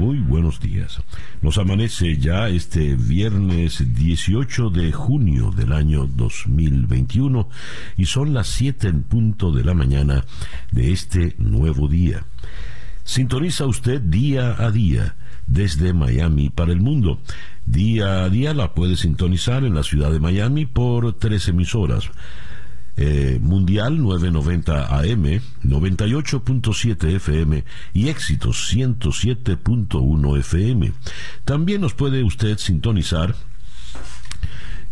Muy buenos días. Nos amanece ya este viernes 18 de junio del año 2021 y son las 7 en punto de la mañana de este nuevo día. Sintoniza usted día a día desde Miami para el mundo. Día a día la puede sintonizar en la ciudad de Miami por tres emisoras. Eh, Mundial 990 AM, 98.7 FM y Éxitos 107.1 FM. También nos puede usted sintonizar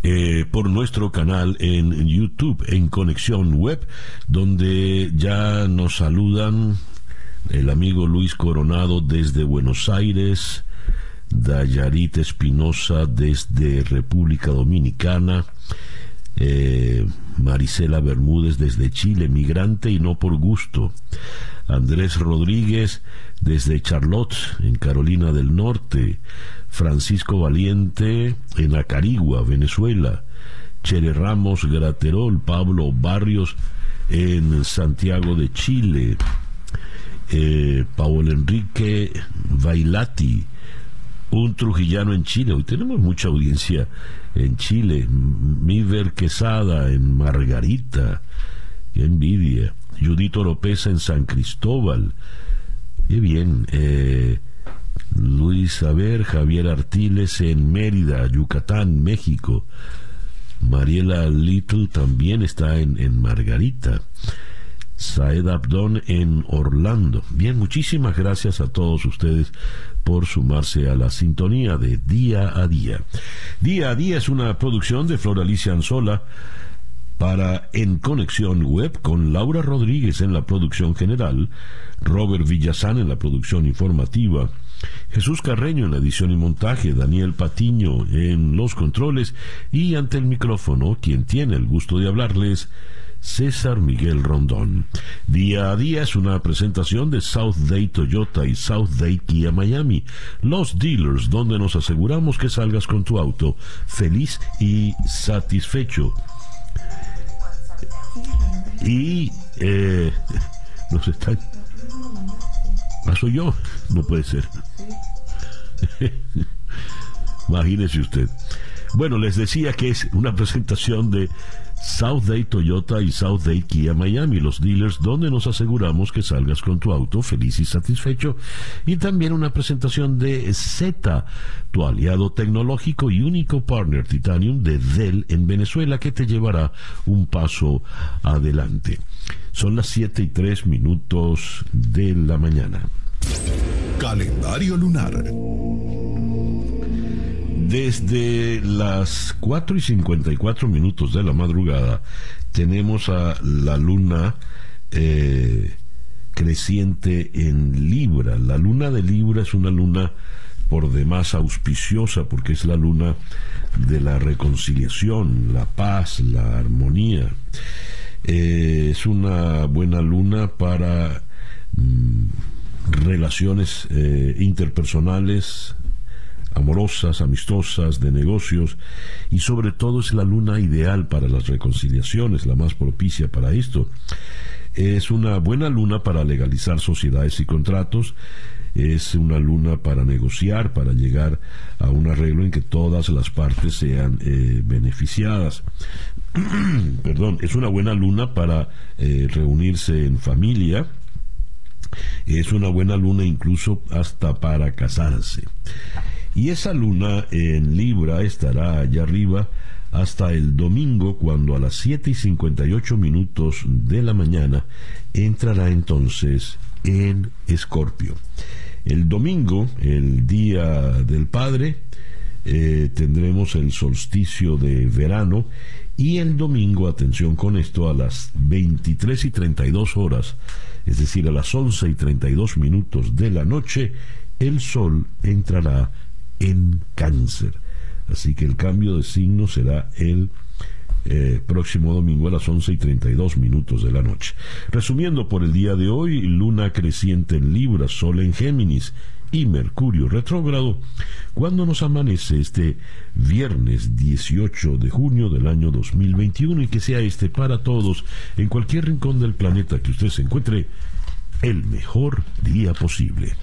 eh, por nuestro canal en YouTube, en Conexión Web, donde ya nos saludan el amigo Luis Coronado desde Buenos Aires, Dayarit Espinosa desde República Dominicana, eh, Marisela Bermúdez desde Chile, migrante y no por gusto. Andrés Rodríguez desde Charlotte, en Carolina del Norte. Francisco Valiente en Acarigua, Venezuela. Chere Ramos Graterol, Pablo Barrios en Santiago de Chile. Eh, Paul Enrique Bailati, un trujillano en Chile. Hoy tenemos mucha audiencia en Chile. Miver Quesada en Margarita. Qué envidia. Judito Oropesa en San Cristóbal. Qué bien. Eh, Luis Aver, Javier Artiles en Mérida, Yucatán, México. Mariela Little también está en, en Margarita. Saed Abdón en Orlando. Bien, muchísimas gracias a todos ustedes por sumarse a la sintonía de Día a Día. Día a Día es una producción de Floralicia Anzola para En Conexión Web con Laura Rodríguez en la producción general, Robert Villazán en la producción informativa, Jesús Carreño en la edición y montaje, Daniel Patiño en los controles y ante el micrófono, quien tiene el gusto de hablarles, César Miguel Rondón. Día a día es una presentación de South Day Toyota y South Day Kia Miami, los dealers donde nos aseguramos que salgas con tu auto feliz y satisfecho. Y eh, nos están... ¿Paso ah, yo? No puede ser. Imagínese usted. Bueno, les decía que es una presentación de South Day Toyota y South Day Kia Miami, los dealers donde nos aseguramos que salgas con tu auto feliz y satisfecho. Y también una presentación de Z, tu aliado tecnológico y único partner Titanium de Dell en Venezuela que te llevará un paso adelante. Son las 7 y 3 minutos de la mañana. Calendario lunar. Desde las 4 y 54 minutos de la madrugada tenemos a la luna eh, creciente en Libra. La luna de Libra es una luna por demás auspiciosa porque es la luna de la reconciliación, la paz, la armonía. Eh, es una buena luna para mm, relaciones eh, interpersonales, amorosas, amistosas, de negocios, y sobre todo es la luna ideal para las reconciliaciones, la más propicia para esto. Es una buena luna para legalizar sociedades y contratos, es una luna para negociar, para llegar a un arreglo en que todas las partes sean eh, beneficiadas. Perdón, es una buena luna para eh, reunirse en familia, es una buena luna incluso hasta para casarse. Y esa luna en Libra estará allá arriba hasta el domingo cuando a las 7 y 58 minutos de la mañana entrará entonces en Escorpio. El domingo, el Día del Padre, eh, tendremos el solsticio de verano y el domingo, atención con esto, a las 23 y 32 horas, es decir, a las 11 y 32 minutos de la noche, el sol entrará en cáncer. Así que el cambio de signo será el eh, próximo domingo a las 11 y 32 minutos de la noche. Resumiendo por el día de hoy, luna creciente en Libra, Sol en Géminis y Mercurio retrógrado cuando nos amanece este viernes 18 de junio del año 2021 y que sea este para todos en cualquier rincón del planeta que usted se encuentre el mejor día posible.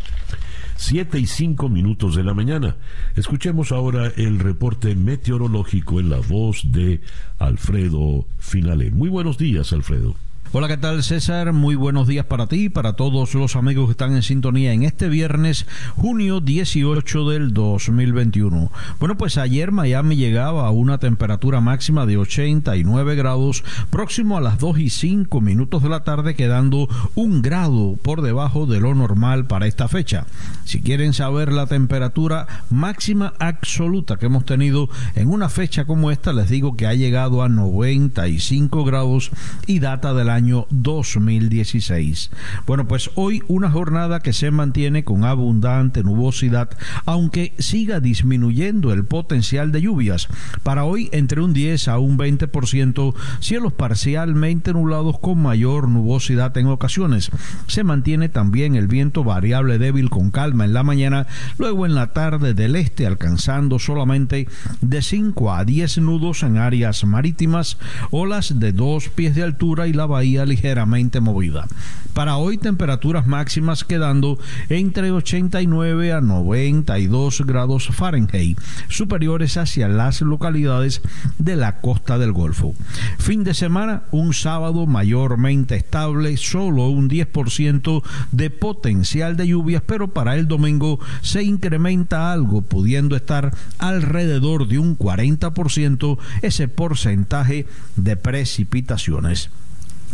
Siete y cinco minutos de la mañana. Escuchemos ahora el reporte meteorológico en la voz de Alfredo Finale. Muy buenos días, Alfredo. Hola, ¿qué tal César? Muy buenos días para ti y para todos los amigos que están en sintonía en este viernes, junio 18 del 2021. Bueno, pues ayer Miami llegaba a una temperatura máxima de 89 grados, próximo a las 2 y 5 minutos de la tarde, quedando un grado por debajo de lo normal para esta fecha. Si quieren saber la temperatura máxima absoluta que hemos tenido en una fecha como esta, les digo que ha llegado a 95 grados y data del año 2016. Bueno, pues hoy una jornada que se mantiene con abundante nubosidad, aunque siga disminuyendo el potencial de lluvias. Para hoy entre un 10 a un 20%, cielos parcialmente nublados con mayor nubosidad en ocasiones. Se mantiene también el viento variable débil con calma en la mañana, luego en la tarde del este alcanzando solamente de 5 a 10 nudos en áreas marítimas, olas de dos pies de altura y la bahía ligeramente movida. Para hoy temperaturas máximas quedando entre 89 a 92 grados Fahrenheit, superiores hacia las localidades de la costa del Golfo. Fin de semana, un sábado mayormente estable, solo un 10% de potencial de lluvias, pero para el domingo se incrementa algo, pudiendo estar alrededor de un 40% ese porcentaje de precipitaciones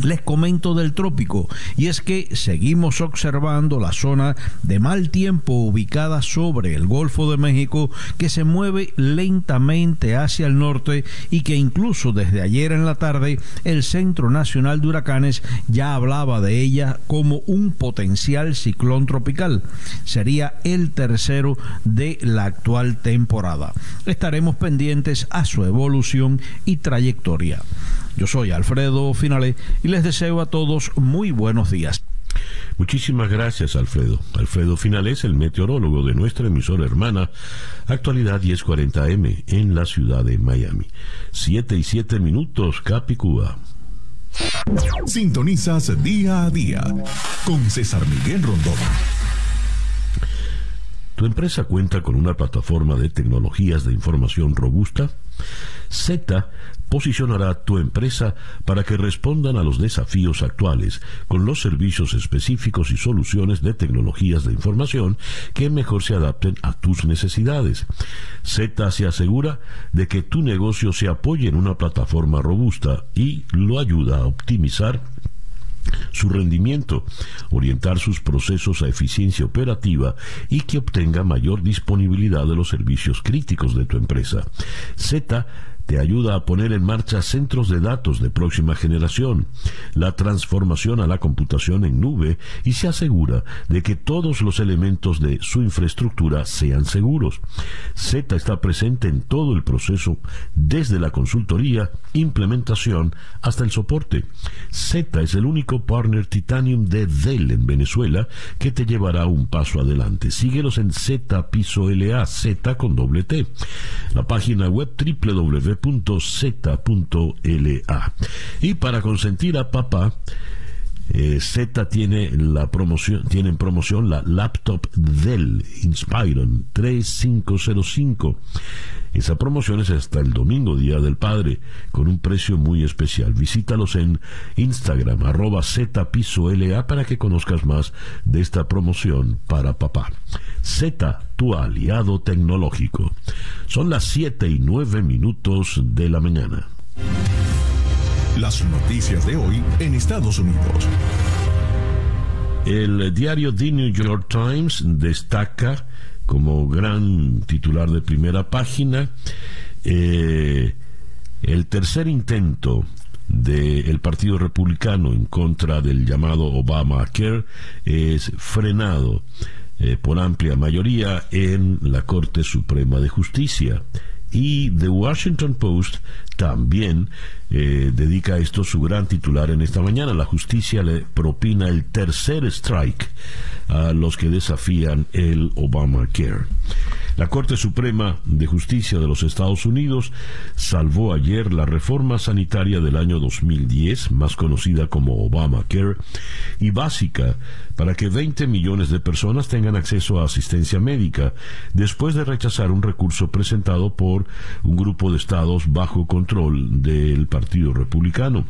les comento del trópico y es que seguimos observando la zona de mal tiempo ubicada sobre el Golfo de México que se mueve lentamente hacia el norte y que incluso desde ayer en la tarde el Centro Nacional de Huracanes ya hablaba de ella como un potencial ciclón tropical. Sería el tercero de la actual temporada. Estaremos pendientes a su evolución y trayectoria. Yo soy Alfredo Finale y les deseo a todos muy buenos días. Muchísimas gracias, Alfredo. Alfredo Finales, el meteorólogo de nuestra emisora hermana, actualidad 1040M en la ciudad de Miami. Siete y siete minutos, Capicúa. Sintonizas día a día con César Miguel Rondón. ¿Tu empresa cuenta con una plataforma de tecnologías de información robusta? Z posicionará tu empresa para que respondan a los desafíos actuales con los servicios específicos y soluciones de tecnologías de información que mejor se adapten a tus necesidades. Z se asegura de que tu negocio se apoye en una plataforma robusta y lo ayuda a optimizar su rendimiento, orientar sus procesos a eficiencia operativa y que obtenga mayor disponibilidad de los servicios críticos de tu empresa. Z te ayuda a poner en marcha centros de datos de próxima generación, la transformación a la computación en nube y se asegura de que todos los elementos de su infraestructura sean seguros. Z está presente en todo el proceso, desde la consultoría, implementación hasta el soporte. Z es el único partner Titanium de Dell en Venezuela que te llevará un paso adelante. Síguelos en Z Piso LA, Z con doble T. La página web www Z.la. Y para consentir a papá, eh, Z tiene la promoción, en promoción la laptop Dell Inspiron 3505. Esa promoción es hasta el domingo, Día del Padre, con un precio muy especial. Visítalos en Instagram, arroba ZPisoLA, para que conozcas más de esta promoción para papá. Z, tu aliado tecnológico. Son las 7 y 9 minutos de la mañana. Las noticias de hoy en Estados Unidos. El diario The New York Times destaca como gran titular de primera página eh, el tercer intento del Partido Republicano en contra del llamado Obamacare es frenado eh, por amplia mayoría en la Corte Suprema de Justicia. Y The Washington Post también eh, dedica a esto su gran titular en esta mañana. La justicia le propina el tercer strike a los que desafían el Obamacare. La Corte Suprema de Justicia de los Estados Unidos salvó ayer la reforma sanitaria del año 2010, más conocida como Obamacare, y básica para que 20 millones de personas tengan acceso a asistencia médica, después de rechazar un recurso presentado por un grupo de estados bajo control del Partido Republicano.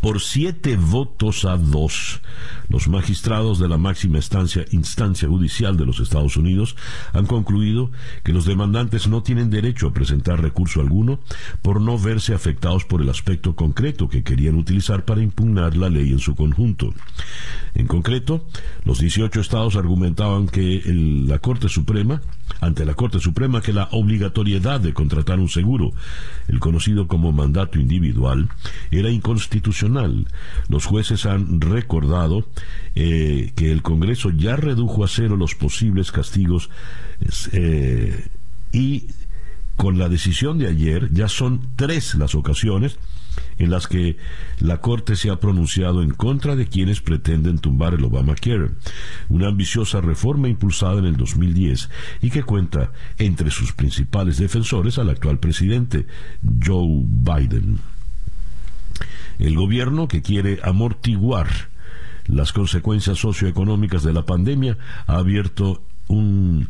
Por siete votos a dos, los magistrados de la máxima instancia, instancia judicial de los Estados Unidos han concluido que los demandantes no tienen derecho a presentar recurso alguno por no verse afectados por el aspecto concreto que querían utilizar para impugnar la ley en su conjunto. En concreto, los 18 estados argumentaban que la Corte Suprema, ante la Corte Suprema, que la obligatoriedad de contratar un seguro, el conocido como mandato individual, era inconstitucional. Los jueces han recordado eh, que el Congreso ya redujo a cero los posibles castigos eh, y con la decisión de ayer ya son tres las ocasiones en las que la Corte se ha pronunciado en contra de quienes pretenden tumbar el Obamacare, una ambiciosa reforma impulsada en el 2010 y que cuenta entre sus principales defensores al actual presidente, Joe Biden. El gobierno que quiere amortiguar las consecuencias socioeconómicas de la pandemia ha abierto un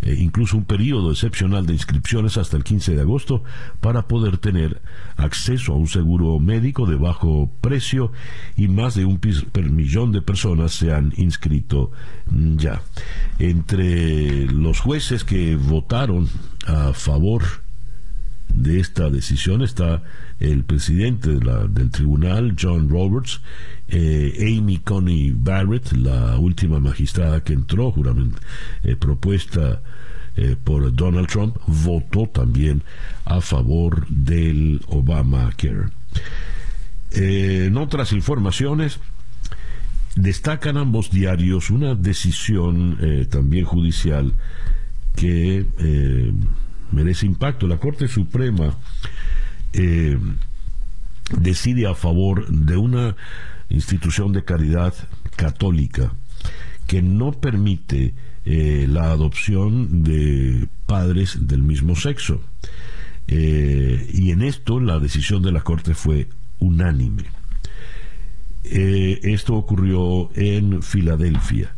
eh, incluso un periodo excepcional de inscripciones hasta el 15 de agosto para poder tener acceso a un seguro médico de bajo precio y más de un millón de personas se han inscrito mm, ya. Entre los jueces que votaron a favor de esta decisión está el presidente del tribunal, John Roberts, eh, Amy Coney Barrett, la última magistrada que entró, juramente, eh, propuesta eh, por Donald Trump, votó también a favor del Obamacare. en otras informaciones, destacan ambos diarios una decisión también judicial que merece impacto. La Corte Suprema eh, decide a favor de una institución de caridad católica que no permite eh, la adopción de padres del mismo sexo. Eh, y en esto la decisión de la Corte fue unánime. esto ocurrió en Filadelfia.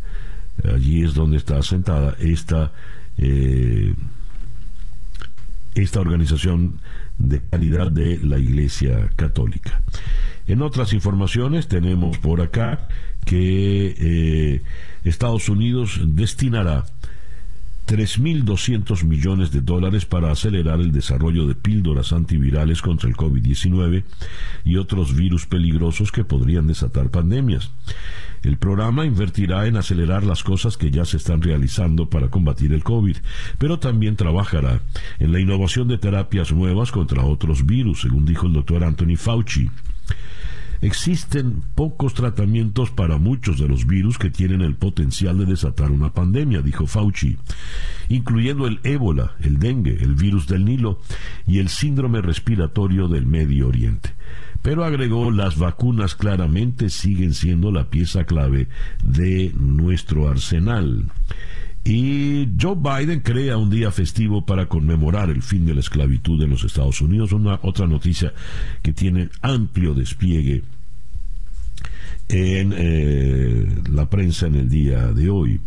Allí es donde está asentada esta esta organización de calidad de la Iglesia Católica. En otras informaciones tenemos por acá que eh, Estados Unidos destinará 3.200 millones de dólares para acelerar el desarrollo de píldoras antivirales contra el COVID-19 y otros virus peligrosos que podrían desatar pandemias. El programa invertirá en acelerar las cosas que ya se están realizando para combatir el COVID, pero también trabajará en la innovación de terapias nuevas contra otros virus, según dijo el doctor Anthony Fauci. Existen pocos tratamientos para muchos de los virus que tienen el potencial de desatar una pandemia, dijo Fauci, incluyendo el ébola, el dengue, el virus del Nilo y el síndrome respiratorio del Medio Oriente. Pero agregó, las vacunas claramente siguen siendo la pieza clave de nuestro arsenal. Y Joe Biden crea un día festivo para conmemorar el fin de la esclavitud en los Estados Unidos. Una otra noticia que tiene amplio despliegue en eh, la prensa en el día de hoy.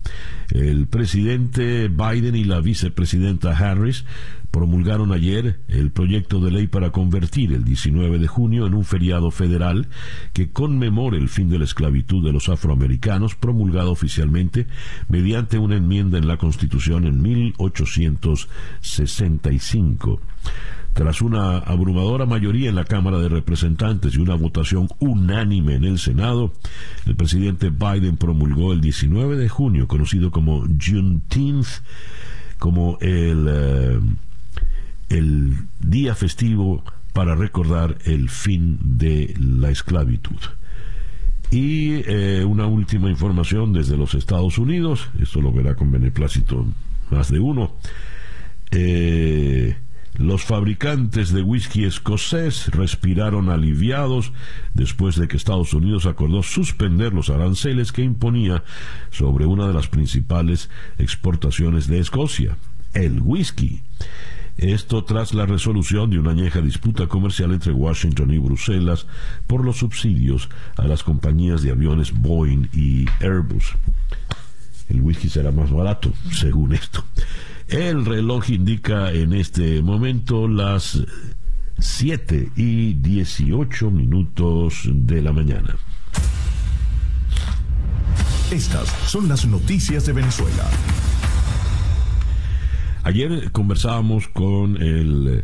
El presidente Biden y la vicepresidenta Harris promulgaron ayer el proyecto de ley para convertir el 19 de junio en un feriado federal que conmemore el fin de la esclavitud de los afroamericanos, promulgado oficialmente mediante una enmienda en la Constitución en 1865. Tras una abrumadora mayoría en la Cámara de Representantes y una votación unánime en el Senado, el presidente Biden promulgó el 19 de junio, conocido como Juneteenth, como el eh, el día festivo para recordar el fin de la esclavitud. Y eh, una última información desde los Estados Unidos, esto lo verá con beneplácito más de uno. eh, los fabricantes de whisky escocés respiraron aliviados después de que Estados Unidos acordó suspender los aranceles que imponía sobre una de las principales exportaciones de Escocia, el whisky. Esto tras la resolución de una añeja disputa comercial entre Washington y Bruselas por los subsidios a las compañías de aviones Boeing y Airbus. El whisky será más barato, según esto. El reloj indica en este momento las 7 y 18 minutos de la mañana. Estas son las noticias de Venezuela. Ayer conversábamos con el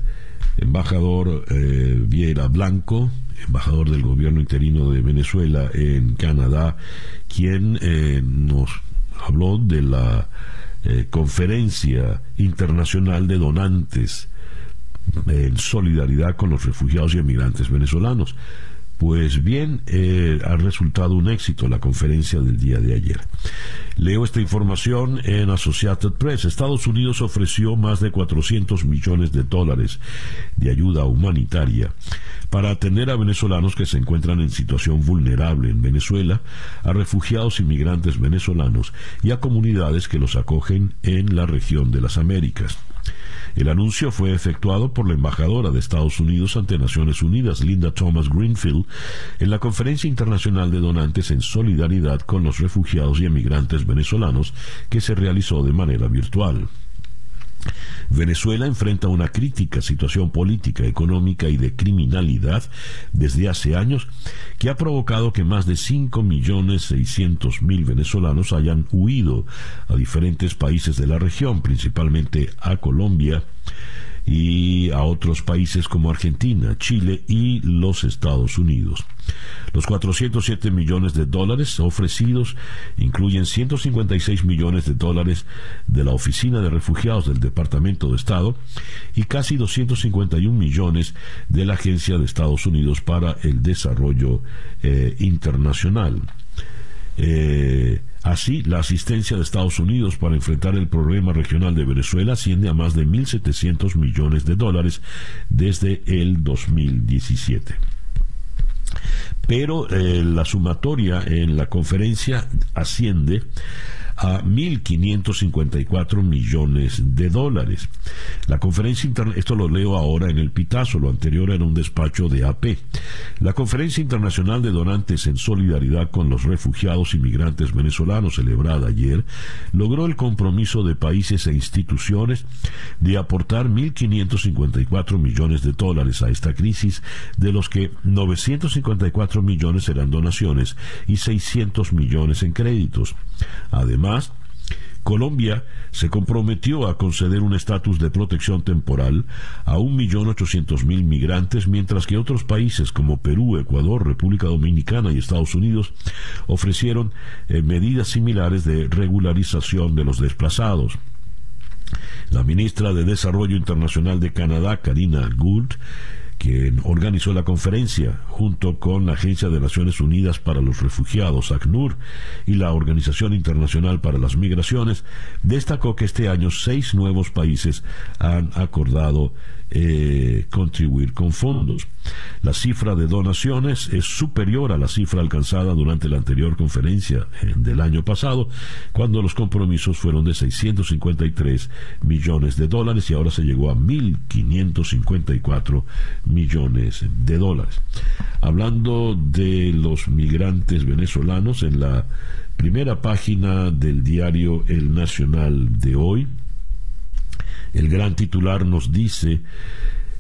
embajador eh, Viera Blanco, embajador del gobierno interino de Venezuela en Canadá, quien eh, nos habló de la eh, conferencia internacional de donantes en solidaridad con los refugiados y emigrantes venezolanos. Pues bien, eh, ha resultado un éxito la conferencia del día de ayer. Leo esta información en Associated Press. Estados Unidos ofreció más de 400 millones de dólares de ayuda humanitaria para atender a venezolanos que se encuentran en situación vulnerable en Venezuela, a refugiados y migrantes venezolanos y a comunidades que los acogen en la región de las Américas. El anuncio fue efectuado por la embajadora de Estados Unidos ante Naciones Unidas, Linda Thomas Greenfield, en la Conferencia Internacional de Donantes en Solidaridad con los Refugiados y Emigrantes Venezolanos que se realizó de manera virtual. Venezuela enfrenta una crítica situación política, económica y de criminalidad desde hace años que ha provocado que más de 5.600.000 venezolanos hayan huido a diferentes países de la región, principalmente a Colombia, y a otros países como Argentina, Chile y los Estados Unidos. Los 407 millones de dólares ofrecidos incluyen 156 millones de dólares de la Oficina de Refugiados del Departamento de Estado y casi 251 millones de la Agencia de Estados Unidos para el Desarrollo eh, Internacional. Eh, Así, la asistencia de Estados Unidos para enfrentar el problema regional de Venezuela asciende a más de 1.700 millones de dólares desde el 2017 pero eh, la sumatoria en la conferencia asciende a 1.554 millones de dólares. La conferencia internacional, esto lo leo ahora en el Pitazo, lo anterior era un despacho de AP. La conferencia internacional de donantes en solidaridad con los refugiados y migrantes venezolanos celebrada ayer logró el compromiso de países e instituciones de aportar 1.554 millones de dólares a esta crisis, de los que 954 millones eran donaciones y 600 millones en créditos. Además, Colombia se comprometió a conceder un estatus de protección temporal a 1.800.000 migrantes, mientras que otros países como Perú, Ecuador, República Dominicana y Estados Unidos ofrecieron eh, medidas similares de regularización de los desplazados. La ministra de Desarrollo Internacional de Canadá, Karina Gould, quien organizó la conferencia junto con la Agencia de Naciones Unidas para los Refugiados, ACNUR, y la Organización Internacional para las Migraciones, destacó que este año seis nuevos países han acordado eh, contribuir con fondos. La cifra de donaciones es superior a la cifra alcanzada durante la anterior conferencia eh, del año pasado, cuando los compromisos fueron de 653 millones de dólares y ahora se llegó a 1.554 millones de dólares. Hablando de los migrantes venezolanos, en la primera página del diario El Nacional de hoy, el gran titular nos dice,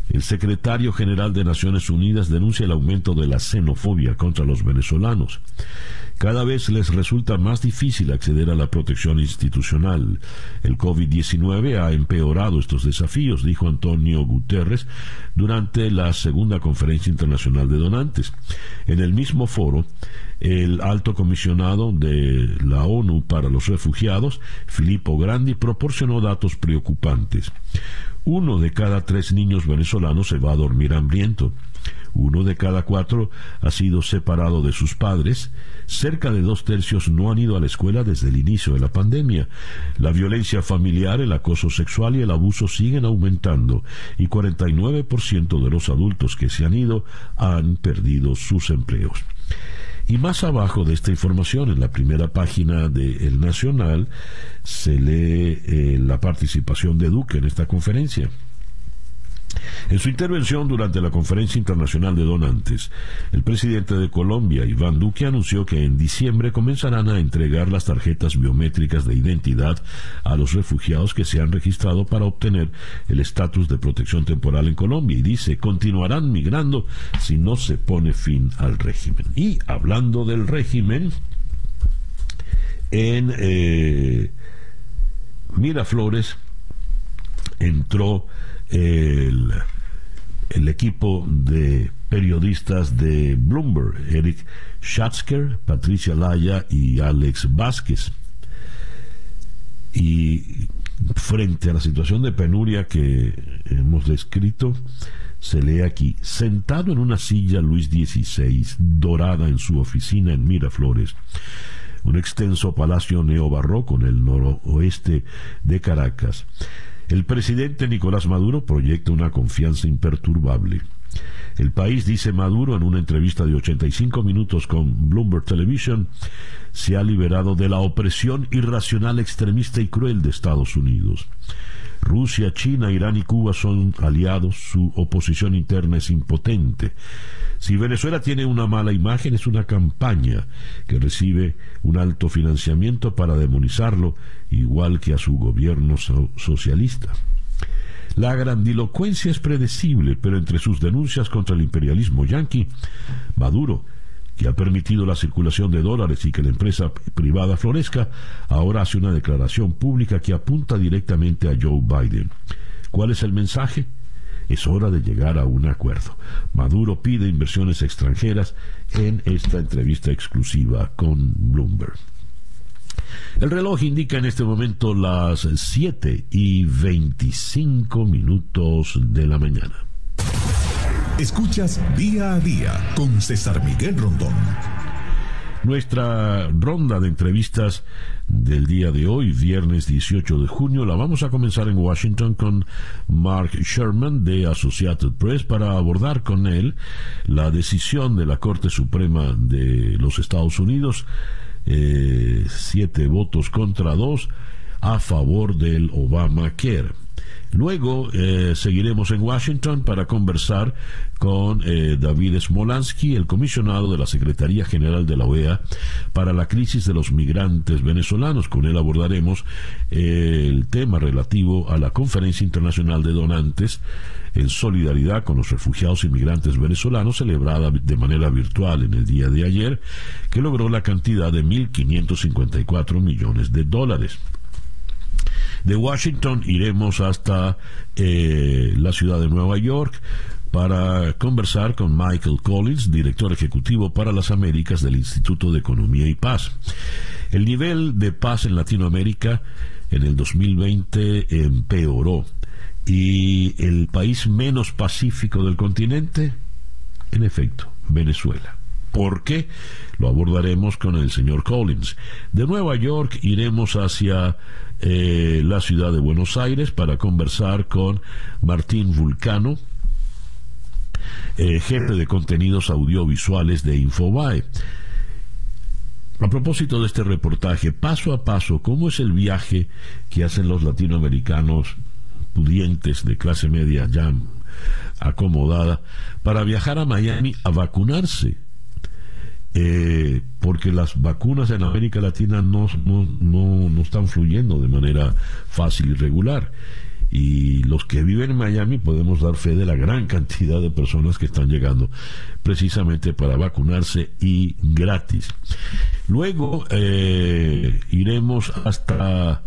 el secretario general de Naciones Unidas denuncia el aumento de la xenofobia contra los venezolanos. Cada vez les resulta más difícil acceder a la protección institucional. El COVID-19 ha empeorado estos desafíos, dijo Antonio Guterres durante la segunda conferencia internacional de donantes. En el mismo foro, el alto comisionado de la ONU para los refugiados, Filippo Grandi, proporcionó datos preocupantes. Uno de cada tres niños venezolanos se va a dormir hambriento. Uno de cada cuatro ha sido separado de sus padres. Cerca de dos tercios no han ido a la escuela desde el inicio de la pandemia. La violencia familiar, el acoso sexual y el abuso siguen aumentando y 49% de los adultos que se han ido han perdido sus empleos. Y más abajo de esta información, en la primera página de El Nacional, se lee eh, la participación de Duque en esta conferencia. En su intervención durante la Conferencia Internacional de Donantes, el presidente de Colombia, Iván Duque, anunció que en diciembre comenzarán a entregar las tarjetas biométricas de identidad a los refugiados que se han registrado para obtener el estatus de protección temporal en Colombia y dice, continuarán migrando si no se pone fin al régimen. Y hablando del régimen, en eh, Miraflores entró el, equipo de periodistas de Bloomberg, Eric Schatzker, Patricia Laya y Alex Vázquez. Y frente a la situación de penuria que hemos descrito, se lee aquí, sentado en una silla Luis XVI, dorada en su oficina en Miraflores, un extenso palacio neobarroco en el noroeste de Caracas. El presidente Nicolás Maduro proyecta una confianza imperturbable. El país, dice Maduro en una entrevista de 85 minutos con Bloomberg Television, se ha liberado de la opresión irracional, extremista y cruel de Estados Unidos. Rusia, China, Irán y Cuba son aliados, su oposición interna es impotente. Si Venezuela tiene una mala imagen es una campaña que recibe un alto financiamiento para demonizarlo, igual que a su gobierno socialista. La grandilocuencia es predecible, pero entre sus denuncias contra el imperialismo yanqui, Maduro, que ha permitido la circulación de dólares y que la empresa privada florezca, ahora hace una declaración pública que apunta directamente a Joe Biden. ¿Cuál es el mensaje? Es hora de llegar a un acuerdo. Maduro pide inversiones extranjeras en esta entrevista exclusiva con Bloomberg. El reloj indica en este momento las 7 y 25 minutos de la mañana. Escuchas día a día con César Miguel Rondón. Nuestra ronda de entrevistas del día de hoy, viernes 18 de junio, la vamos a comenzar en Washington con Mark Sherman de Associated Press para abordar con él la decisión de la Corte Suprema de los Estados Unidos, eh, siete votos contra dos, a favor del Obamacare. Luego eh, seguiremos en Washington para conversar con eh, David Smolansky, el comisionado de la Secretaría General de la OEA para la crisis de los migrantes venezolanos. Con él abordaremos eh, el tema relativo a la Conferencia Internacional de Donantes en solidaridad con los refugiados y migrantes venezolanos celebrada de manera virtual en el día de ayer, que logró la cantidad de 1.554 millones de dólares. De Washington iremos hasta eh, la ciudad de Nueva York para conversar con Michael Collins, director ejecutivo para las Américas del Instituto de Economía y Paz. El nivel de paz en Latinoamérica en el 2020 empeoró y el país menos pacífico del continente, en efecto, Venezuela. ¿Por qué? Lo abordaremos con el señor Collins. De Nueva York iremos hacia eh, la ciudad de Buenos Aires para conversar con Martín Vulcano, eh, jefe de contenidos audiovisuales de Infobae. A propósito de este reportaje, paso a paso, ¿cómo es el viaje que hacen los latinoamericanos pudientes de clase media ya acomodada para viajar a Miami a vacunarse? Eh, porque las vacunas en América Latina no, no, están fluyendo de manera fácil y regular. Y los que viven en Miami podemos dar fe de la gran cantidad de personas que están llegando precisamente para vacunarse y gratis. Luego eh, iremos hasta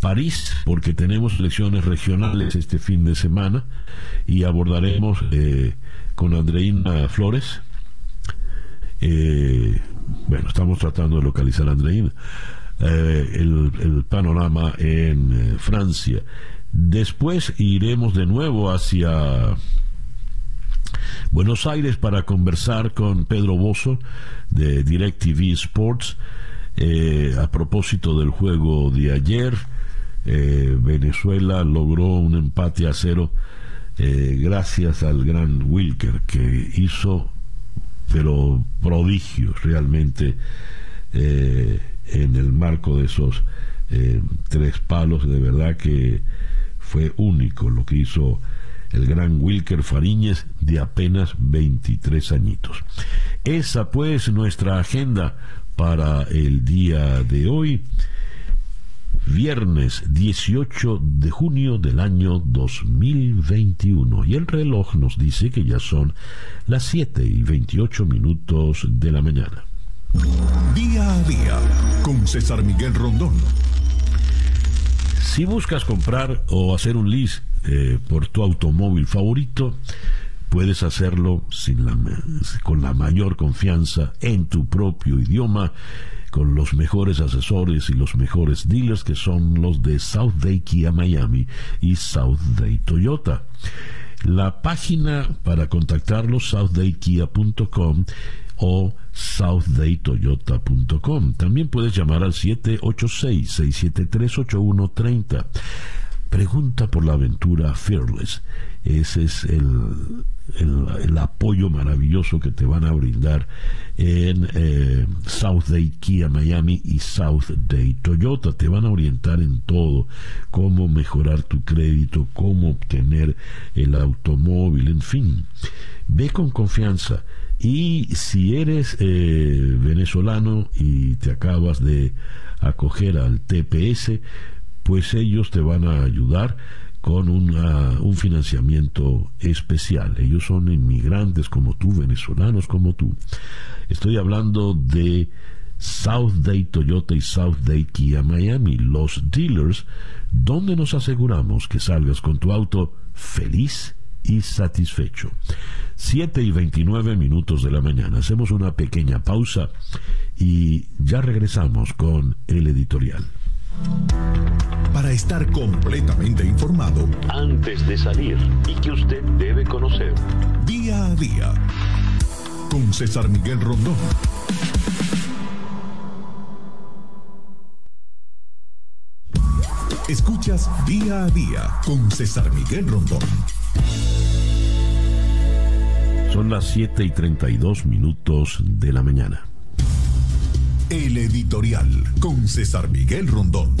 París porque tenemos elecciones regionales este fin de semana y abordaremos eh, con Andreina Flores, bueno, estamos tratando de localizar a Andreina. Eh, el, panorama en eh, Francia. Después iremos de nuevo hacia Buenos Aires para conversar con Pedro Bozo de DirecTV Sports eh, a propósito del juego de ayer. Venezuela logró un empate a cero gracias al gran Wilker que hizo pero prodigios realmente en el marco de esos tres palos de verdad que fue único lo que hizo el gran Wilker Fariñez de apenas 23 añitos. Esa pues nuestra agenda para el día de hoy, viernes 18 de junio del año 2021. Y el reloj nos dice que ya son las 7 y 28 minutos de la mañana. Día a día con César Miguel Rondón. Si buscas comprar o hacer un lease eh, por tu automóvil favorito, puedes hacerlo sin la, con la mayor confianza en tu propio idioma, con los mejores asesores y los mejores dealers que son los de South Day Kia Miami y South Day Toyota. La página para contactarlos southdaykia.com o southdaytoyota.com. También puedes llamar al 786-673-8130. Pregunta por la aventura Fearless. Ese es el, el, apoyo maravilloso que te van a brindar en eh, South Day Kia Miami y South Day Toyota. Te van a orientar en todo, cómo mejorar tu crédito, cómo obtener el automóvil, en fin. Ve con confianza. Y si eres eh, venezolano y te acabas de acoger al TPS, pues ellos te van a ayudar con un financiamiento especial. Ellos son inmigrantes como tú, venezolanos como tú. Estoy hablando de South Day Toyota y South Day Kia Miami, los dealers, donde nos aseguramos que salgas con tu auto feliz y satisfecho. 7 y 29 minutos de la mañana. Hacemos una pequeña pausa y ya regresamos con el editorial. Para estar completamente informado antes de salir y que usted debe conocer día a día con César Miguel Rondón. Escuchas día a día con César Miguel Rondón. Son las 7 y 32 minutos de la mañana. El editorial con César Miguel Rondón.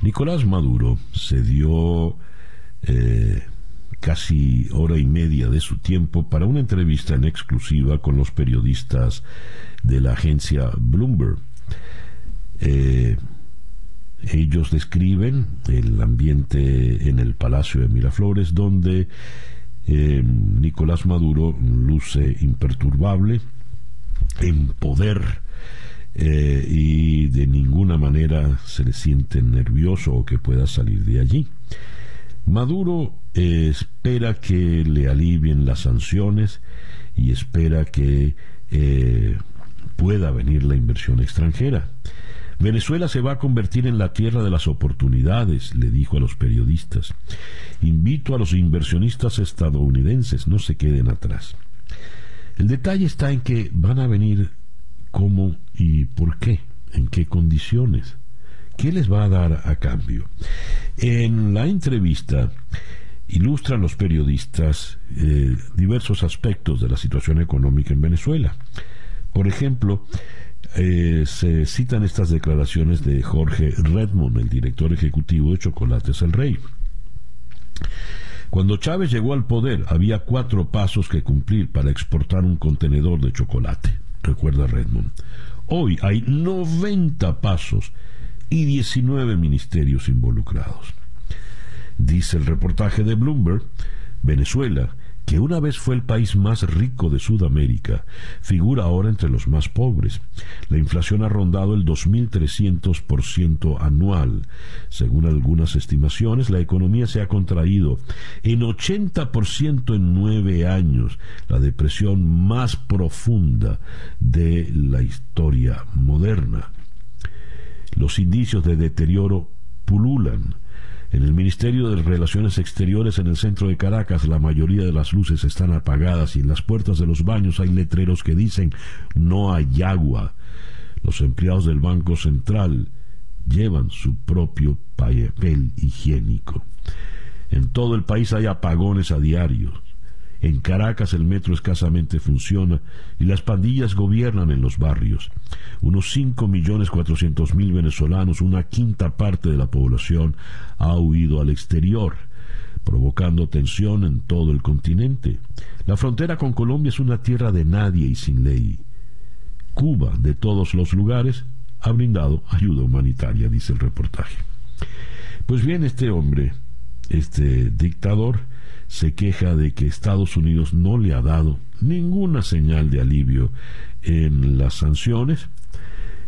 Nicolás Maduro se dio eh, casi hora y media de su tiempo para una entrevista en exclusiva con los periodistas de la agencia Bloomberg. Eh, ellos describen el ambiente en el Palacio de Miraflores, donde eh, Nicolás Maduro luce imperturbable, en poder eh, y de ninguna manera se le siente nervioso o que pueda salir de allí. Maduro eh, espera que le alivien las sanciones y espera que eh, pueda venir la inversión extranjera. Venezuela se va a convertir en la tierra de las oportunidades, le dijo a los periodistas. Invito a los inversionistas estadounidenses, no se queden atrás. El detalle está en que van a venir cómo y por qué, en qué condiciones, qué les va a dar a cambio. En la entrevista ilustran los periodistas eh, diversos aspectos de la situación económica en Venezuela. Por ejemplo, eh, se citan estas declaraciones de Jorge Redmond, el director ejecutivo de Chocolates El Rey. Cuando Chávez llegó al poder, había cuatro pasos que cumplir para exportar un contenedor de chocolate, recuerda Redmond. Hoy hay 90 pasos y 19 ministerios involucrados. Dice el reportaje de Bloomberg, Venezuela que una vez fue el país más rico de Sudamérica, figura ahora entre los más pobres. La inflación ha rondado el 2.300% anual. Según algunas estimaciones, la economía se ha contraído en 80% en nueve años, la depresión más profunda de la historia moderna. Los indicios de deterioro pululan En el Ministerio de Relaciones Exteriores en el centro de Caracas la mayoría de las luces están apagadas y en las puertas de los baños hay letreros que dicen no hay agua. Los empleados del Banco Central llevan su propio papel higiénico. En todo el país hay apagones a diario. En Caracas el metro escasamente funciona y las pandillas gobiernan en los barrios. Unos 5.400.000 venezolanos, una quinta parte de la población, ha huido al exterior, provocando tensión en todo el continente. La frontera con Colombia es una tierra de nadie y sin ley. Cuba, de todos los lugares, ha brindado ayuda humanitaria, dice el reportaje. Pues bien, este hombre, este dictador, se queja de que Estados Unidos no le ha dado ninguna señal de alivio en las sanciones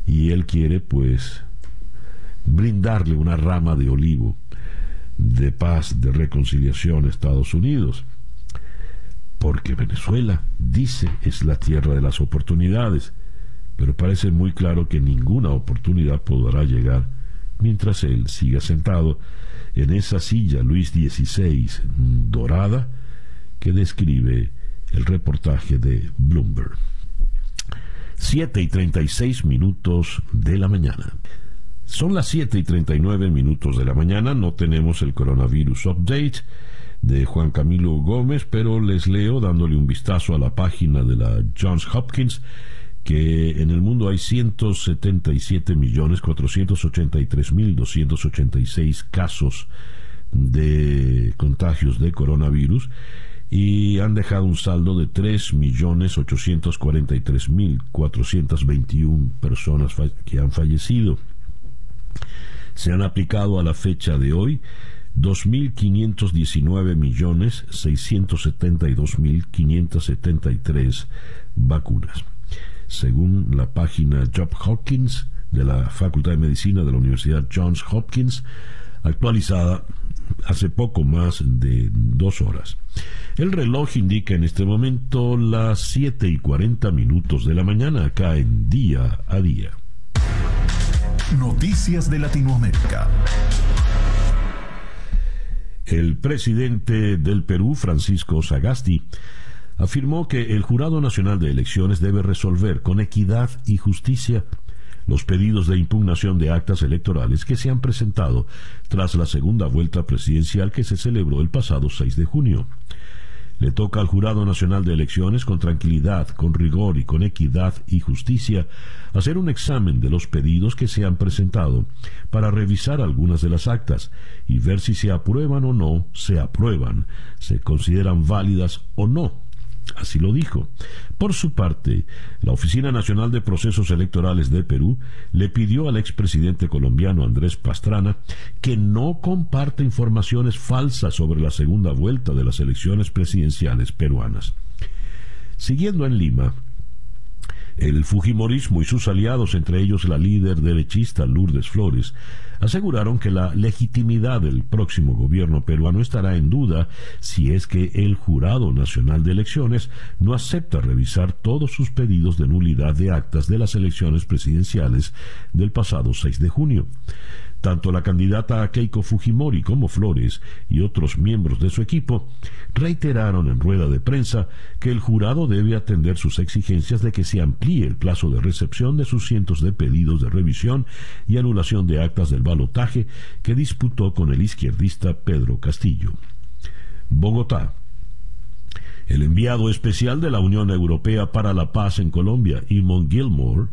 y él quiere pues brindarle una rama de olivo de paz, de reconciliación a Estados Unidos. Porque Venezuela, dice, es la tierra de las oportunidades, pero parece muy claro que ninguna oportunidad podrá llegar mientras él siga sentado en esa silla Luis XVI dorada que describe el reportaje de Bloomberg. 7 y 36 minutos de la mañana. Son las 7 y 39 minutos de la mañana, no tenemos el coronavirus update de Juan Camilo Gómez, pero les leo dándole un vistazo a la página de la Johns Hopkins que en el mundo hay 177.483.286 casos de contagios de coronavirus y han dejado un saldo de 3.843.421 personas que han fallecido. Se han aplicado a la fecha de hoy 2.519.672.573 vacunas según la página Job Hopkins de la Facultad de Medicina de la Universidad Johns Hopkins, actualizada hace poco más de dos horas. El reloj indica en este momento las 7 y 40 minutos de la mañana acá en día a día. Noticias de Latinoamérica. El presidente del Perú, Francisco Sagasti, afirmó que el Jurado Nacional de Elecciones debe resolver con equidad y justicia los pedidos de impugnación de actas electorales que se han presentado tras la segunda vuelta presidencial que se celebró el pasado 6 de junio. Le toca al Jurado Nacional de Elecciones con tranquilidad, con rigor y con equidad y justicia hacer un examen de los pedidos que se han presentado para revisar algunas de las actas y ver si se aprueban o no, se aprueban, se consideran válidas o no Así lo dijo. Por su parte, la Oficina Nacional de Procesos Electorales de Perú le pidió al expresidente colombiano Andrés Pastrana que no comparte informaciones falsas sobre la segunda vuelta de las elecciones presidenciales peruanas. Siguiendo en Lima, el Fujimorismo y sus aliados, entre ellos la líder derechista Lourdes Flores, aseguraron que la legitimidad del próximo gobierno peruano estará en duda si es que el Jurado Nacional de Elecciones no acepta revisar todos sus pedidos de nulidad de actas de las elecciones presidenciales del pasado 6 de junio. Tanto la candidata Keiko Fujimori como Flores y otros miembros de su equipo reiteraron en rueda de prensa que el jurado debe atender sus exigencias de que se amplíe el plazo de recepción de sus cientos de pedidos de revisión y anulación de actas del balotaje que disputó con el izquierdista Pedro Castillo. Bogotá. El enviado especial de la Unión Europea para la Paz en Colombia, Imon Gilmore,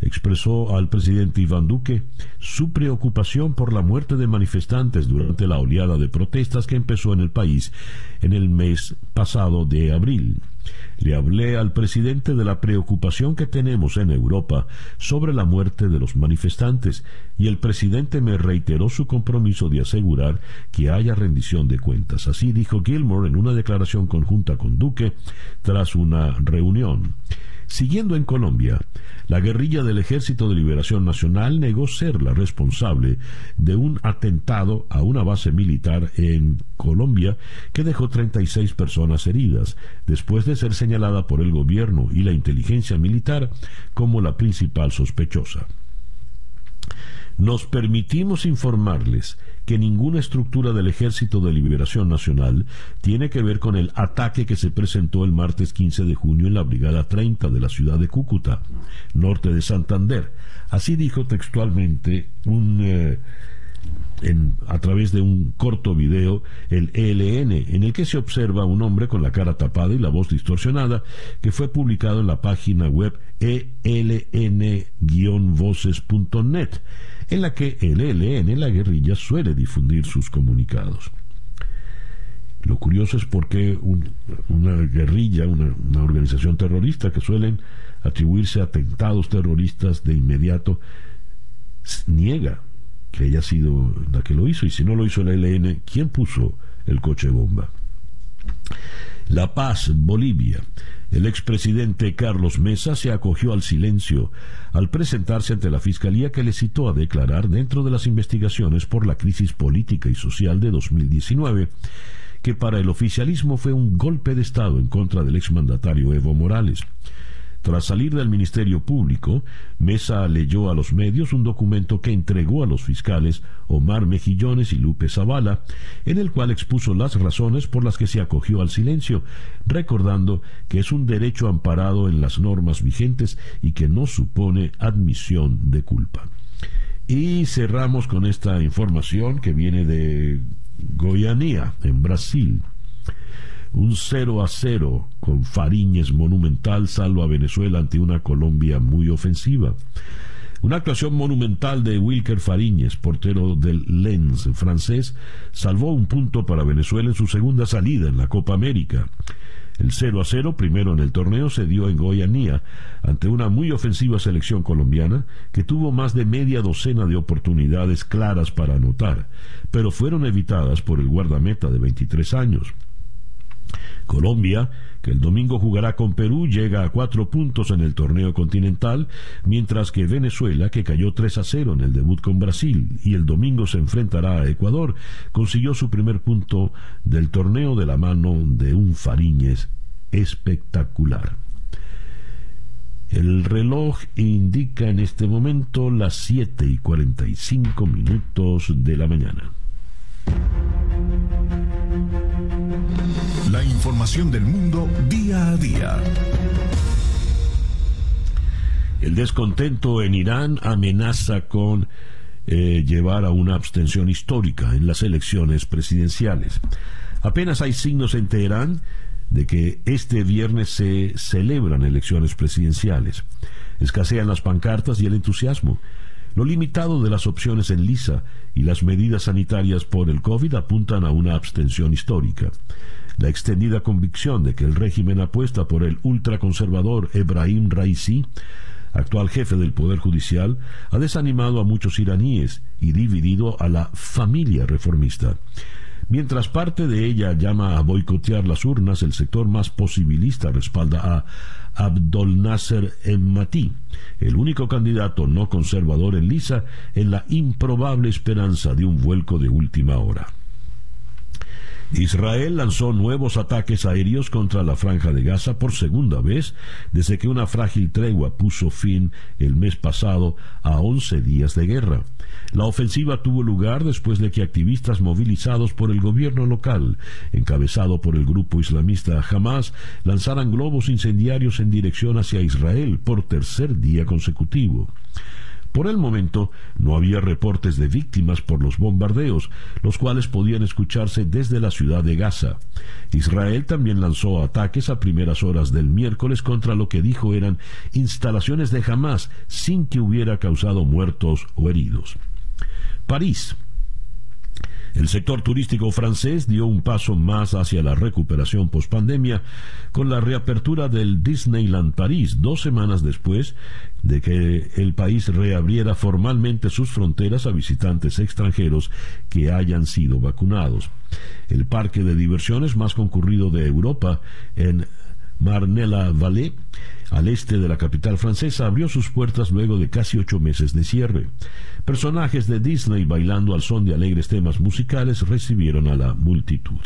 expresó al presidente Iván Duque su preocupación por la muerte de manifestantes durante la oleada de protestas que empezó en el país en el mes pasado de abril. Le hablé al presidente de la preocupación que tenemos en Europa sobre la muerte de los manifestantes y el presidente me reiteró su compromiso de asegurar que haya rendición de cuentas. Así dijo Gilmore en una declaración conjunta con Duque tras una reunión. Siguiendo en Colombia, la guerrilla del Ejército de Liberación Nacional negó ser la responsable de un atentado a una base militar en Colombia que dejó 36 personas heridas, después de ser señalada por el gobierno y la inteligencia militar como la principal sospechosa. Nos permitimos informarles que ninguna estructura del Ejército de Liberación Nacional tiene que ver con el ataque que se presentó el martes 15 de junio en la Brigada 30 de la ciudad de Cúcuta, norte de Santander. Así dijo textualmente un... Eh, a través de un corto video el ELN, en el que se observa un hombre con la cara tapada y la voz distorsionada, que fue publicado en la página web eln-voces.net, en la que el ELN, la guerrilla, suele difundir sus comunicados. Lo curioso es porque una guerrilla, una, una organización terrorista que suelen atribuirse atentados terroristas de inmediato, niega que haya sido la que lo hizo, y si no lo hizo el ELN, ¿quién puso el coche bomba? La Paz, Bolivia. El expresidente Carlos Mesa se acogió al silencio al presentarse ante la Fiscalía que le citó a declarar dentro de las investigaciones por la crisis política y social de 2019 que para el oficialismo fue un golpe de Estado en contra del exmandatario Evo Morales. Tras salir del Ministerio Público, Mesa leyó a los medios un documento que entregó a los fiscales Omar Mejillones y Lupe Zavala, en el cual expuso las razones por las que se acogió al silencio, recordando que es un derecho amparado en las normas vigentes y que no supone admisión de culpa. Y cerramos con esta información que viene de Goianía, en Brasil. Un 0 a 0 con Fariñez monumental salva a Venezuela ante una Colombia muy ofensiva. Una actuación monumental de Wilker Fariñez, portero del Lens francés, salvó un punto para Venezuela en su segunda salida en la Copa América. El 0 a 0, primero en el torneo, se dio en Goianía, ante una muy ofensiva selección colombiana que tuvo más de media docena de oportunidades claras para anotar, pero fueron evitadas por el guardameta de 23 años. Colombia, que el domingo jugará con Perú, llega a cuatro puntos en el torneo continental, mientras que Venezuela, que cayó 3 a 0 en el debut con Brasil y el domingo se enfrentará a Ecuador, consiguió su primer punto del torneo de la mano de un Fariñez espectacular. El reloj indica en este momento las 7 y 45 minutos de la mañana. Información del mundo día a día. El descontento en Irán amenaza con eh, llevar a una abstención histórica en las elecciones presidenciales. Apenas hay signos en Teherán de que este viernes se celebran elecciones presidenciales. Escasean las pancartas y el entusiasmo. Lo limitado de las opciones en lisa y las medidas sanitarias por el COVID apuntan a una abstención histórica. La extendida convicción de que el régimen apuesta por el ultraconservador Ebrahim Raisi, actual jefe del Poder Judicial, ha desanimado a muchos iraníes y dividido a la familia reformista. Mientras parte de ella llama a boicotear las urnas, el sector más posibilista respalda a Abdol Nasser Emmati, el único candidato no conservador en Lisa, en la improbable esperanza de un vuelco de última hora. Israel lanzó nuevos ataques aéreos contra la franja de Gaza por segunda vez desde que una frágil tregua puso fin el mes pasado a 11 días de guerra. La ofensiva tuvo lugar después de que activistas movilizados por el gobierno local, encabezado por el grupo islamista Hamas, lanzaran globos incendiarios en dirección hacia Israel por tercer día consecutivo. Por el momento no había reportes de víctimas por los bombardeos, los cuales podían escucharse desde la ciudad de Gaza. Israel también lanzó ataques a primeras horas del miércoles contra lo que dijo eran instalaciones de Hamas sin que hubiera causado muertos o heridos. París. El sector turístico francés dio un paso más hacia la recuperación pospandemia con la reapertura del Disneyland París dos semanas después de que el país reabriera formalmente sus fronteras a visitantes extranjeros que hayan sido vacunados. El parque de diversiones más concurrido de Europa en Marnella-Vallée, al este de la capital francesa, abrió sus puertas luego de casi ocho meses de cierre. Personajes de Disney bailando al son de alegres temas musicales recibieron a la multitud.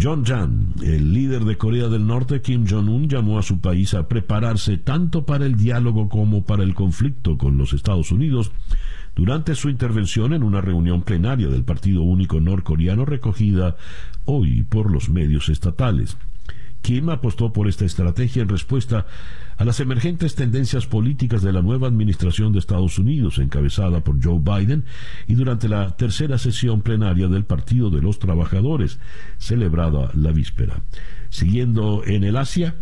John Jan, el líder de Corea del Norte, Kim Jong-un, llamó a su país a prepararse tanto para el diálogo como para el conflicto con los Estados Unidos durante su intervención en una reunión plenaria del Partido Único Norcoreano recogida hoy por los medios estatales. Kim apostó por esta estrategia en respuesta a las emergentes tendencias políticas de la nueva administración de Estados Unidos, encabezada por Joe Biden, y durante la tercera sesión plenaria del Partido de los Trabajadores, celebrada la víspera. Siguiendo en el Asia,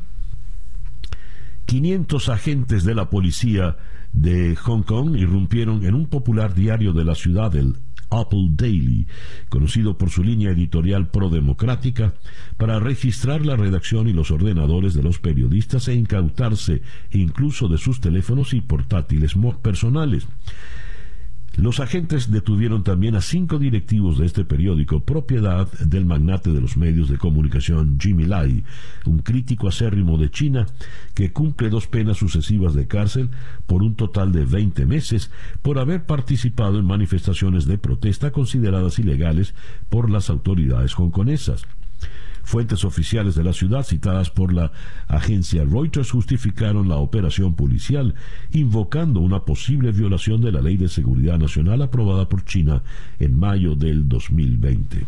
500 agentes de la policía de Hong Kong irrumpieron en un popular diario de la ciudad, el Apple Daily, conocido por su línea editorial pro-democrática, para registrar la redacción y los ordenadores de los periodistas e incautarse incluso de sus teléfonos y portátiles personales. Los agentes detuvieron también a cinco directivos de este periódico, propiedad del magnate de los medios de comunicación Jimmy Lai, un crítico acérrimo de China que cumple dos penas sucesivas de cárcel por un total de 20 meses por haber participado en manifestaciones de protesta consideradas ilegales por las autoridades hongkonesas. Fuentes oficiales de la ciudad citadas por la agencia Reuters justificaron la operación policial, invocando una posible violación de la Ley de Seguridad Nacional aprobada por China en mayo del 2020.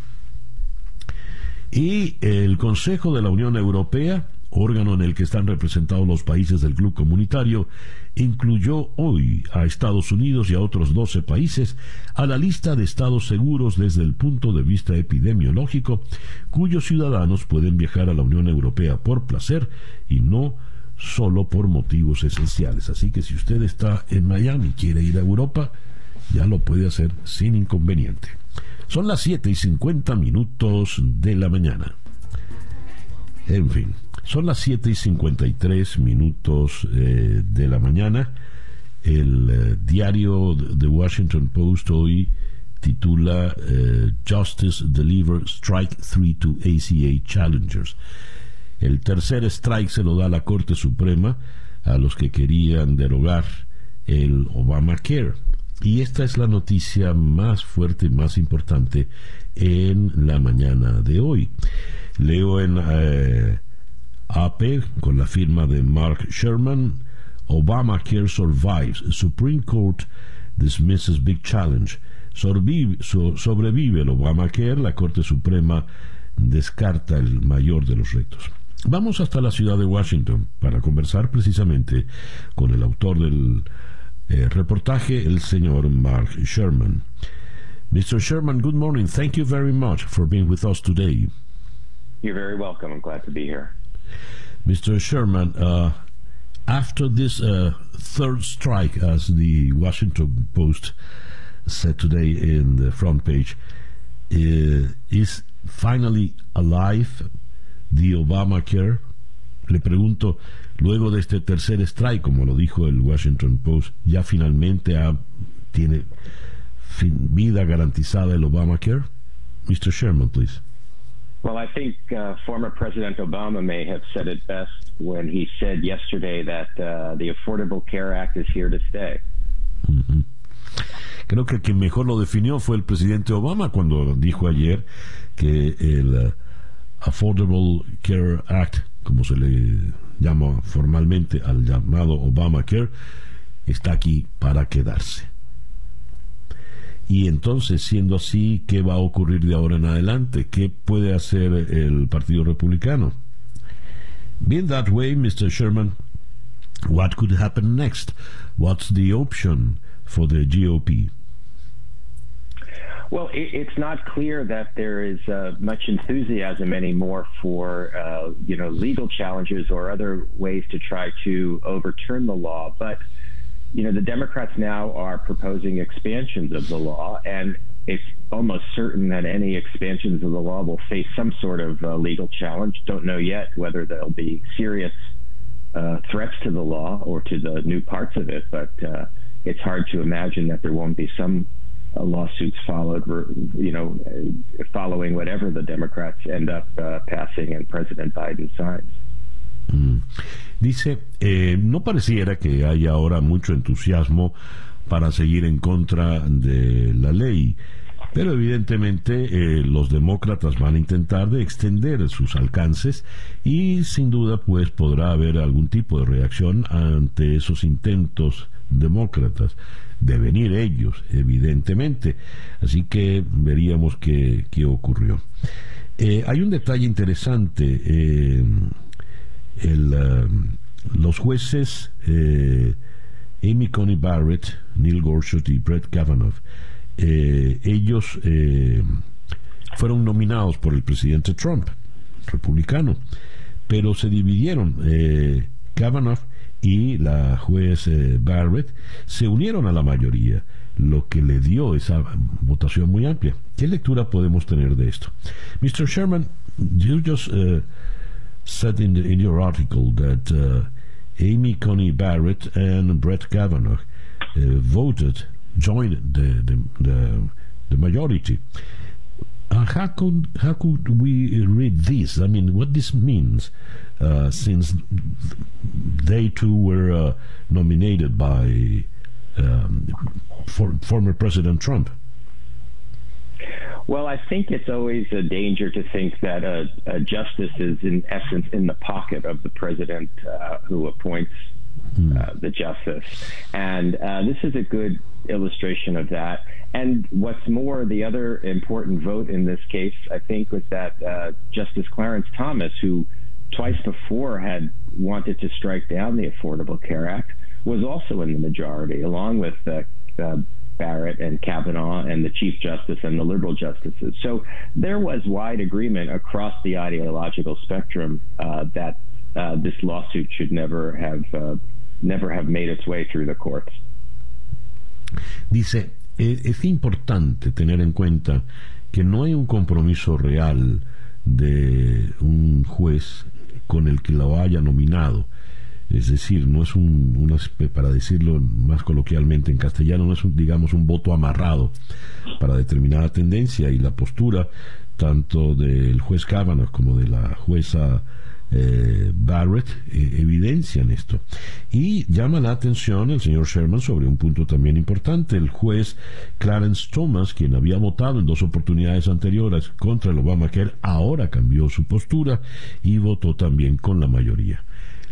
Y el Consejo de la Unión Europea órgano en el que están representados los países del Club Comunitario, incluyó hoy a Estados Unidos y a otros 12 países a la lista de estados seguros desde el punto de vista epidemiológico, cuyos ciudadanos pueden viajar a la Unión Europea por placer y no solo por motivos esenciales. Así que si usted está en Miami y quiere ir a Europa, ya lo puede hacer sin inconveniente. Son las 7 y 50 minutos de la mañana. En fin. Son las 7 y 53 minutos eh, de la mañana. El eh, diario The Washington Post hoy titula eh, Justice Deliver Strike 3 to ACA Challengers. El tercer strike se lo da la Corte Suprema a los que querían derogar el Obamacare. Y esta es la noticia más fuerte más importante en la mañana de hoy. Leo en AP con la firma de Mark Sherman, Obamacare survives, Supreme Court dismisses big challenge. Sobrevive, el Obamacare, la Corte Suprema descarta el mayor de los retos. Vamos hasta la ciudad de Washington para conversar precisamente con el autor del eh, reportaje, el señor Mark Sherman. Mr. Sherman, good morning. Thank you very much for being with us today. You're very welcome. I'm glad to be here. Mr. Sherman, uh, after this uh, third strike, as the Washington Post said today in the front page, uh, is finally alive the Obamacare? Le pregunto, luego de este tercer strike, como lo dijo el Washington Post, ¿ya finalmente ha, tiene fin, vida garantizada el Obamacare? Mr. Sherman, please. Well, I think uh, former President Obama may have said it best when he said yesterday that uh, the Affordable Care Act is here to stay. Mm -hmm. Creo que quien mejor lo definió fue el presidente Obama cuando dijo ayer que el uh, Affordable Care Act, como se le llama formalmente al llamado Obamacare, está aquí para quedarse. Y entonces, siendo así, ¿qué va a ocurrir de ahora en adelante? ¿Qué puede hacer el Partido Republicano? Being that way, Mr. Sherman, what could happen next? What's the option for the GOP? Well, it's not clear that there is uh, much enthusiasm anymore for uh, you know legal challenges or other ways to try to overturn the law, but you know, the Democrats now are proposing expansions of the law, and it's almost certain that any expansions of the law will face some sort of uh, legal challenge. Don't know yet whether there'll be serious uh, threats to the law or to the new parts of it, but uh, it's hard to imagine that there won't be some uh, lawsuits followed, you know, following whatever the Democrats end up uh, passing and President Biden signs. Mm. Dice, eh, no pareciera que haya ahora mucho entusiasmo para seguir en contra de la ley. Pero evidentemente eh, los demócratas van a intentar de extender sus alcances y sin duda pues podrá haber algún tipo de reacción ante esos intentos demócratas de venir ellos, evidentemente. Así que veríamos qué, qué ocurrió. Eh, hay un detalle interesante. Eh, los jueces Amy Coney Barrett, Neil Gorsuch y Brett Kavanaugh eh, ellos eh, fueron nominados por el presidente Trump, republicano, pero se dividieron. Eh, Kavanaugh y la juez eh, Barrett se unieron a la mayoría, lo que le dio esa votación muy amplia. ¿Qué lectura podemos tener de esto? Mr. Sherman, you just said in, in your article that Amy Coney Barrett and Brett Kavanaugh voted joined the the, the, the majority. Uh, how could how could we read this? I mean, what this means, uh, since they too were uh, nominated by um, for, former President Trump. Well, I think it's always a danger to think that a, a justice is, in essence, in the pocket of the president uh, who appoints uh, the justice. And uh, this is a good illustration of that. And what's more, the other important vote in this case, I think, was that uh, Justice Clarence Thomas, who twice before had wanted to strike down the Affordable Care Act, was also in the majority, along with uh, uh, Barrett and Kavanaugh and the Chief Justice and the liberal justices. So there was wide agreement across the ideological spectrum uh, that uh, this lawsuit should never have uh, never have made its way through the courts. Dice, es importante tener en cuenta que no hay un compromiso real de un juez con el que lo haya nominado. Es decir, no es un, una, para decirlo más coloquialmente en castellano, no es un, digamos un voto amarrado para determinada tendencia y la postura tanto del juez Kavanaugh como de la jueza eh, Barrett eh, evidencian esto. Y llama la atención el señor Sherman sobre un punto también importante. El juez Clarence Thomas, quien había votado en dos oportunidades anteriores contra el Obamacare, ahora cambió su postura y votó también con la mayoría.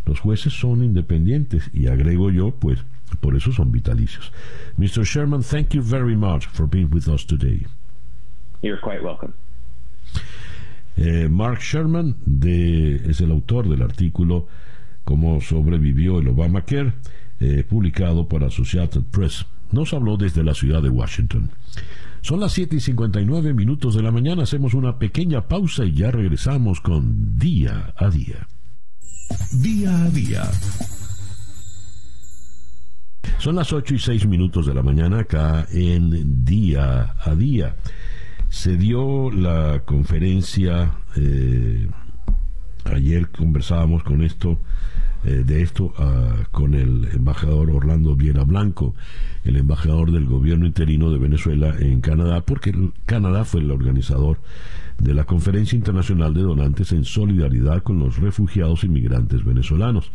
Los jueces son independientes y agrego yo, pues, por eso son vitalicios. Mr. Sherman, thank you very much for being with us today. You're quite welcome. Eh, Mark Sherman es el autor del artículo Cómo sobrevivió el Obamacare, eh, publicado por Associated Press. Nos habló desde la ciudad de Washington. Son las 7 y 59 minutos de la mañana, hacemos una pequeña pausa y ya regresamos con Día a Día. Día a Día. Son las 8 y 6 minutos de la mañana acá en Día a Día se dio la conferencia, eh, ayer conversábamos con esto, eh, de esto ah, con el embajador Orlando Viera Blanco, el embajador del gobierno interino de Venezuela en Canadá, porque Canadá fue el organizador de la Conferencia Internacional de Donantes en solidaridad con los refugiados inmigrantes venezolanos.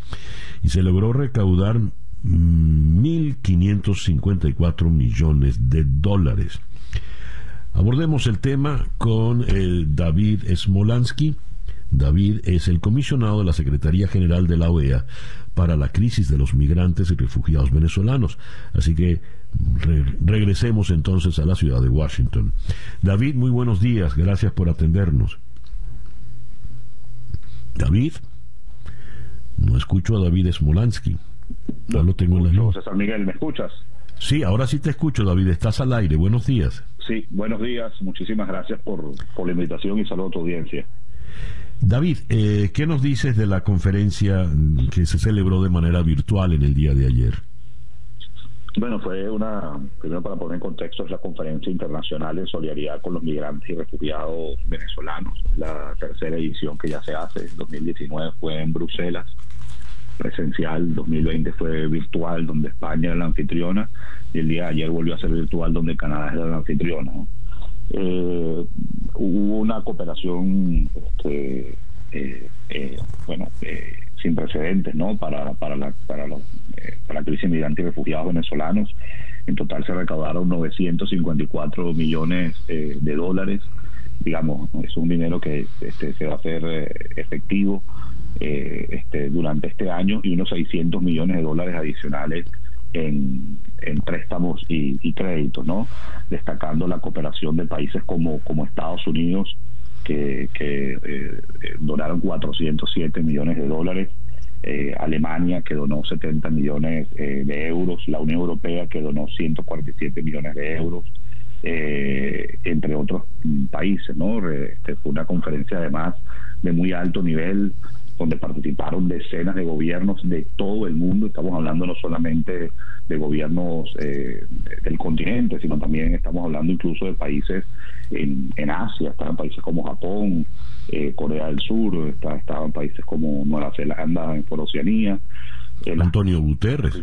Y se logró recaudar 1.554 millones de dólares Abordemos el tema con David Smolansky. David es el comisionado de la Secretaría General de la OEA para la crisis de los migrantes y refugiados venezolanos. Así que regresemos entonces a la ciudad de Washington. David, muy buenos días, gracias por atendernos. David, no escucho a David Smolansky. No lo tengo en la César Miguel, ¿me escuchas? Sí, ahora sí te escucho, David. Estás al aire. Buenos días. Sí, buenos días. Muchísimas gracias por, por la invitación y saludo a tu audiencia. David, eh, ¿qué nos dices de la conferencia que se celebró de manera virtual en el día de ayer? Bueno, fue una, primero para poner en contexto, es la conferencia internacional en solidaridad con los migrantes y refugiados venezolanos, la tercera edición que ya se hace, 2019 fue en Bruselas, presencial, 2020 fue virtual, donde España era la anfitriona, y el día de ayer volvió a ser virtual, donde Canadá era la anfitriona. Eh, hubo una cooperación, este, eh, eh, bueno, sin precedentes, ¿no? Para, para, la, para, los, para la crisis migrante y refugiados venezolanos En total se recaudaron 954 millones eh, de dólares. Digamos, es un dinero que este, se va a hacer eh, efectivo eh, este, durante este año y unos 600 millones de dólares adicionales en, préstamos y, créditos, ¿no? Destacando la cooperación de países como, Estados Unidos, que, donaron 407 millones de dólares, eh, Alemania que donó 70 millones eh, de euros, la Unión Europea que donó 147 millones de euros, eh, entre otros mm, países. ¿no? Este, fue una conferencia además de muy alto nivel donde participaron decenas de gobiernos de todo el mundo. Estamos hablando no solamente de gobiernos del continente, sino también estamos hablando incluso de países en, en Asia, estaban países como Japón, eh, Corea del Sur, está, estaban países como Nueva Zelanda por Oceanía. El, Antonio Guterres.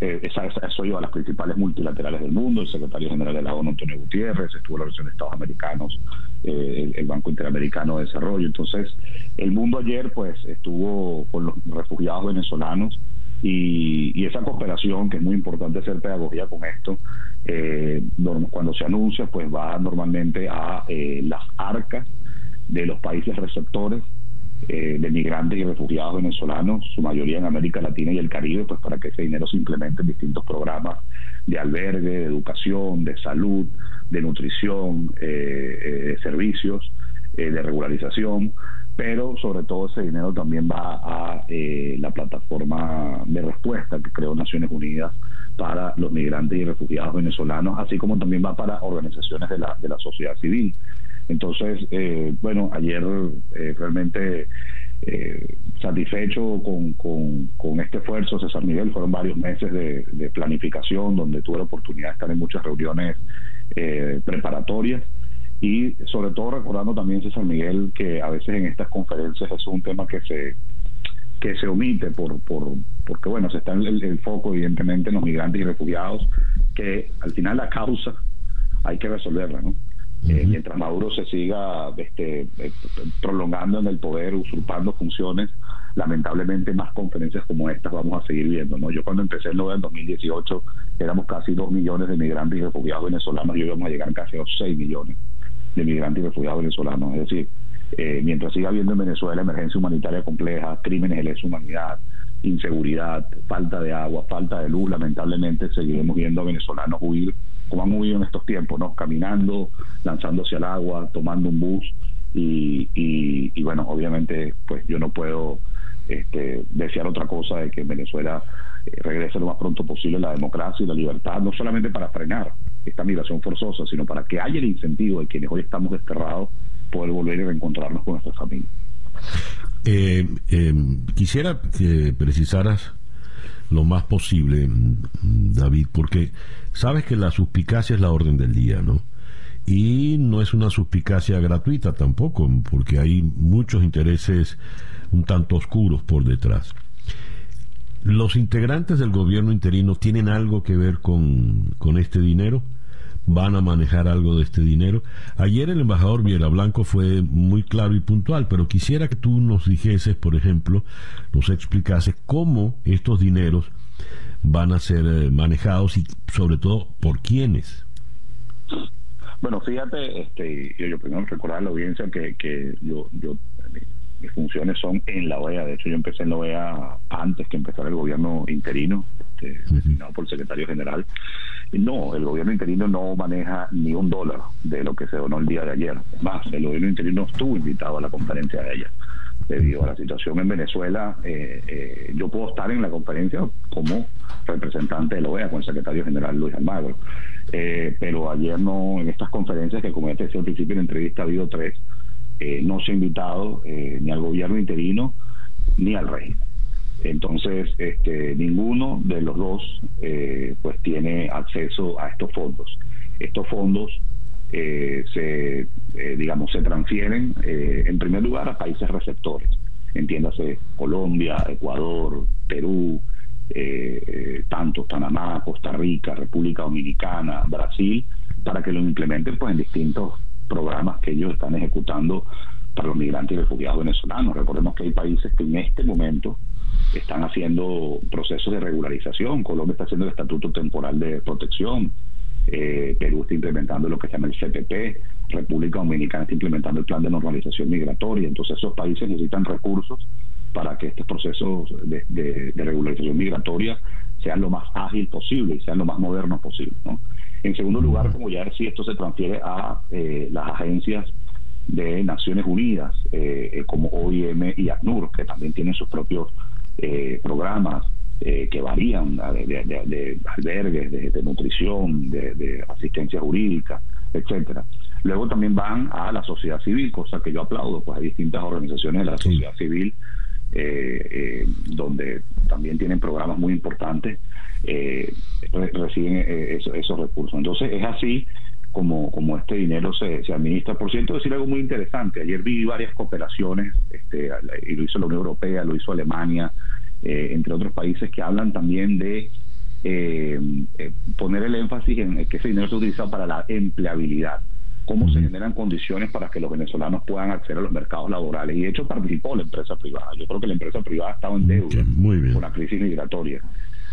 Eh, esa, eso iba a las principales multilaterales del mundo, el secretario general de la ONU, Antonio Gutiérrez, estuvo la Organización de Estados Americanos, eh, el, Banco Interamericano de Desarrollo. Entonces, el mundo ayer pues estuvo con los refugiados venezolanos y, esa cooperación, que es muy importante hacer pedagogía con esto, eh, cuando se anuncia, pues va normalmente a eh, las arcas de los países receptores eh, de migrantes y refugiados venezolanos, su mayoría en América Latina y el Caribe, pues para que ese dinero se implemente en distintos programas de albergue, de educación, de salud, de nutrición, de servicios, de regularización pero sobre todo ese dinero también va a eh, la plataforma de respuesta que creó Naciones Unidas para los migrantes y refugiados venezolanos, así como también va para organizaciones de la, de la sociedad civil. Entonces, eh, bueno, ayer eh, realmente satisfecho con, con, este esfuerzo, César Miguel, fueron varios meses de, planificación donde tuve la oportunidad de estar en muchas reuniones preparatorias. Y sobre todo recordando también César Miguel que a veces en estas conferencias es un tema que se que se omite por, por porque bueno se está en el, foco evidentemente en los migrantes y refugiados que al final la causa hay que resolverla no eh, mientras Maduro se siga este, eh, prolongando en el poder usurpando funciones lamentablemente más conferencias como estas vamos a seguir viendo no yo cuando empecé el en 2018 éramos casi dos millones de migrantes y refugiados venezolanos y hoy vamos a llegar casi a los 6 millones de migrantes y refugiados venezolanos. Es decir, eh, mientras siga habiendo en Venezuela emergencia humanitaria compleja, crímenes de lesa humanidad, inseguridad, falta de agua, falta de luz, lamentablemente seguiremos viendo a venezolanos huir como han huido en estos tiempos, ¿no? Caminando, lanzándose al agua, tomando un bus y, y, bueno, obviamente pues yo no puedo este, desear otra cosa de que en Venezuela eh, regrese lo más pronto posible la democracia y la libertad, no solamente para frenar esta migración forzosa, sino para que haya el incentivo de quienes hoy estamos desterrados poder volver y reencontrarnos con nuestras familias. Eh, eh, quisiera que precisaras lo más posible, David, porque sabes que la suspicacia es la orden del día, ¿no? Y no es una suspicacia gratuita tampoco, porque hay muchos intereses un tanto oscuros por detrás. ¿Los integrantes del gobierno interino tienen algo que ver con, con este dinero? Van a manejar algo de este dinero. Ayer el embajador Viera Blanco fue muy claro y puntual, pero quisiera que tú nos dijeses, por ejemplo, nos explicases cómo estos dineros van a ser eh, manejados y sobre todo por quiénes. Bueno, fíjate, este, yo, primero recordar a la audiencia que, que yo, yo mis funciones son en la OEA. De hecho, yo empecé en la OEA antes que empezara el gobierno interino, este, designado por el secretario general. No, el gobierno interino no maneja ni un dólar de lo que se donó el día de ayer. Más, el gobierno interino estuvo invitado a la conferencia de ella. Debido a la situación en Venezuela, eh, eh, yo puedo estar en la conferencia como representante de la OEA con el secretario general Luis Almagro. Eh, pero ayer no, en estas conferencias que como ya te decía al principio en la entrevista ha habido tres, no se ha invitado ni al gobierno interino ni al régimen. Entonces, este, ninguno de los dos eh, pues tiene acceso a estos fondos. Estos fondos eh, se, eh, digamos, se transfieren en primer lugar a países receptores, entiéndase Colombia, Ecuador, Perú, tanto Panamá, Costa Rica, República Dominicana, Brasil, para que lo implementen pues en distintos programas que ellos están ejecutando para los migrantes y refugiados venezolanos. Recordemos que hay países que en este momento están haciendo procesos de regularización. Colombia está haciendo el Estatuto Temporal de Protección. Eh, Perú está implementando lo que se llama el CPP. República Dominicana está implementando el Plan de Normalización Migratoria. Entonces esos países necesitan recursos para que estos procesos de, regularización migratoria sean lo más ágil posible y sean lo más modernos posible. En segundo lugar, como ya decía, esto se transfiere a eh, las agencias de Naciones Unidas, eh, como OIM y ACNUR, que también tienen sus propios eh, programas eh, que varían de, albergues, de, nutrición, de, asistencia jurídica, etcétera. Luego también van a la sociedad civil, cosa que yo aplaudo, pues hay distintas organizaciones de la sociedad civil eh, donde también tienen programas muy importantes, reciben esos, esos recursos. Entonces es así como, como este dinero se, se administra. Por cierto, decir algo muy interesante. Ayer vi varias cooperaciones, este, y lo hizo la Unión Europea, lo hizo Alemania, eh, entre otros países que hablan también de eh, eh, poner el énfasis en que ese dinero se utiliza para la empleabilidad cómo se generan condiciones para que los venezolanos puedan acceder a los mercados laborales. Y de hecho participó la empresa privada. Yo creo que la empresa privada ha estado en deuda con la crisis migratoria.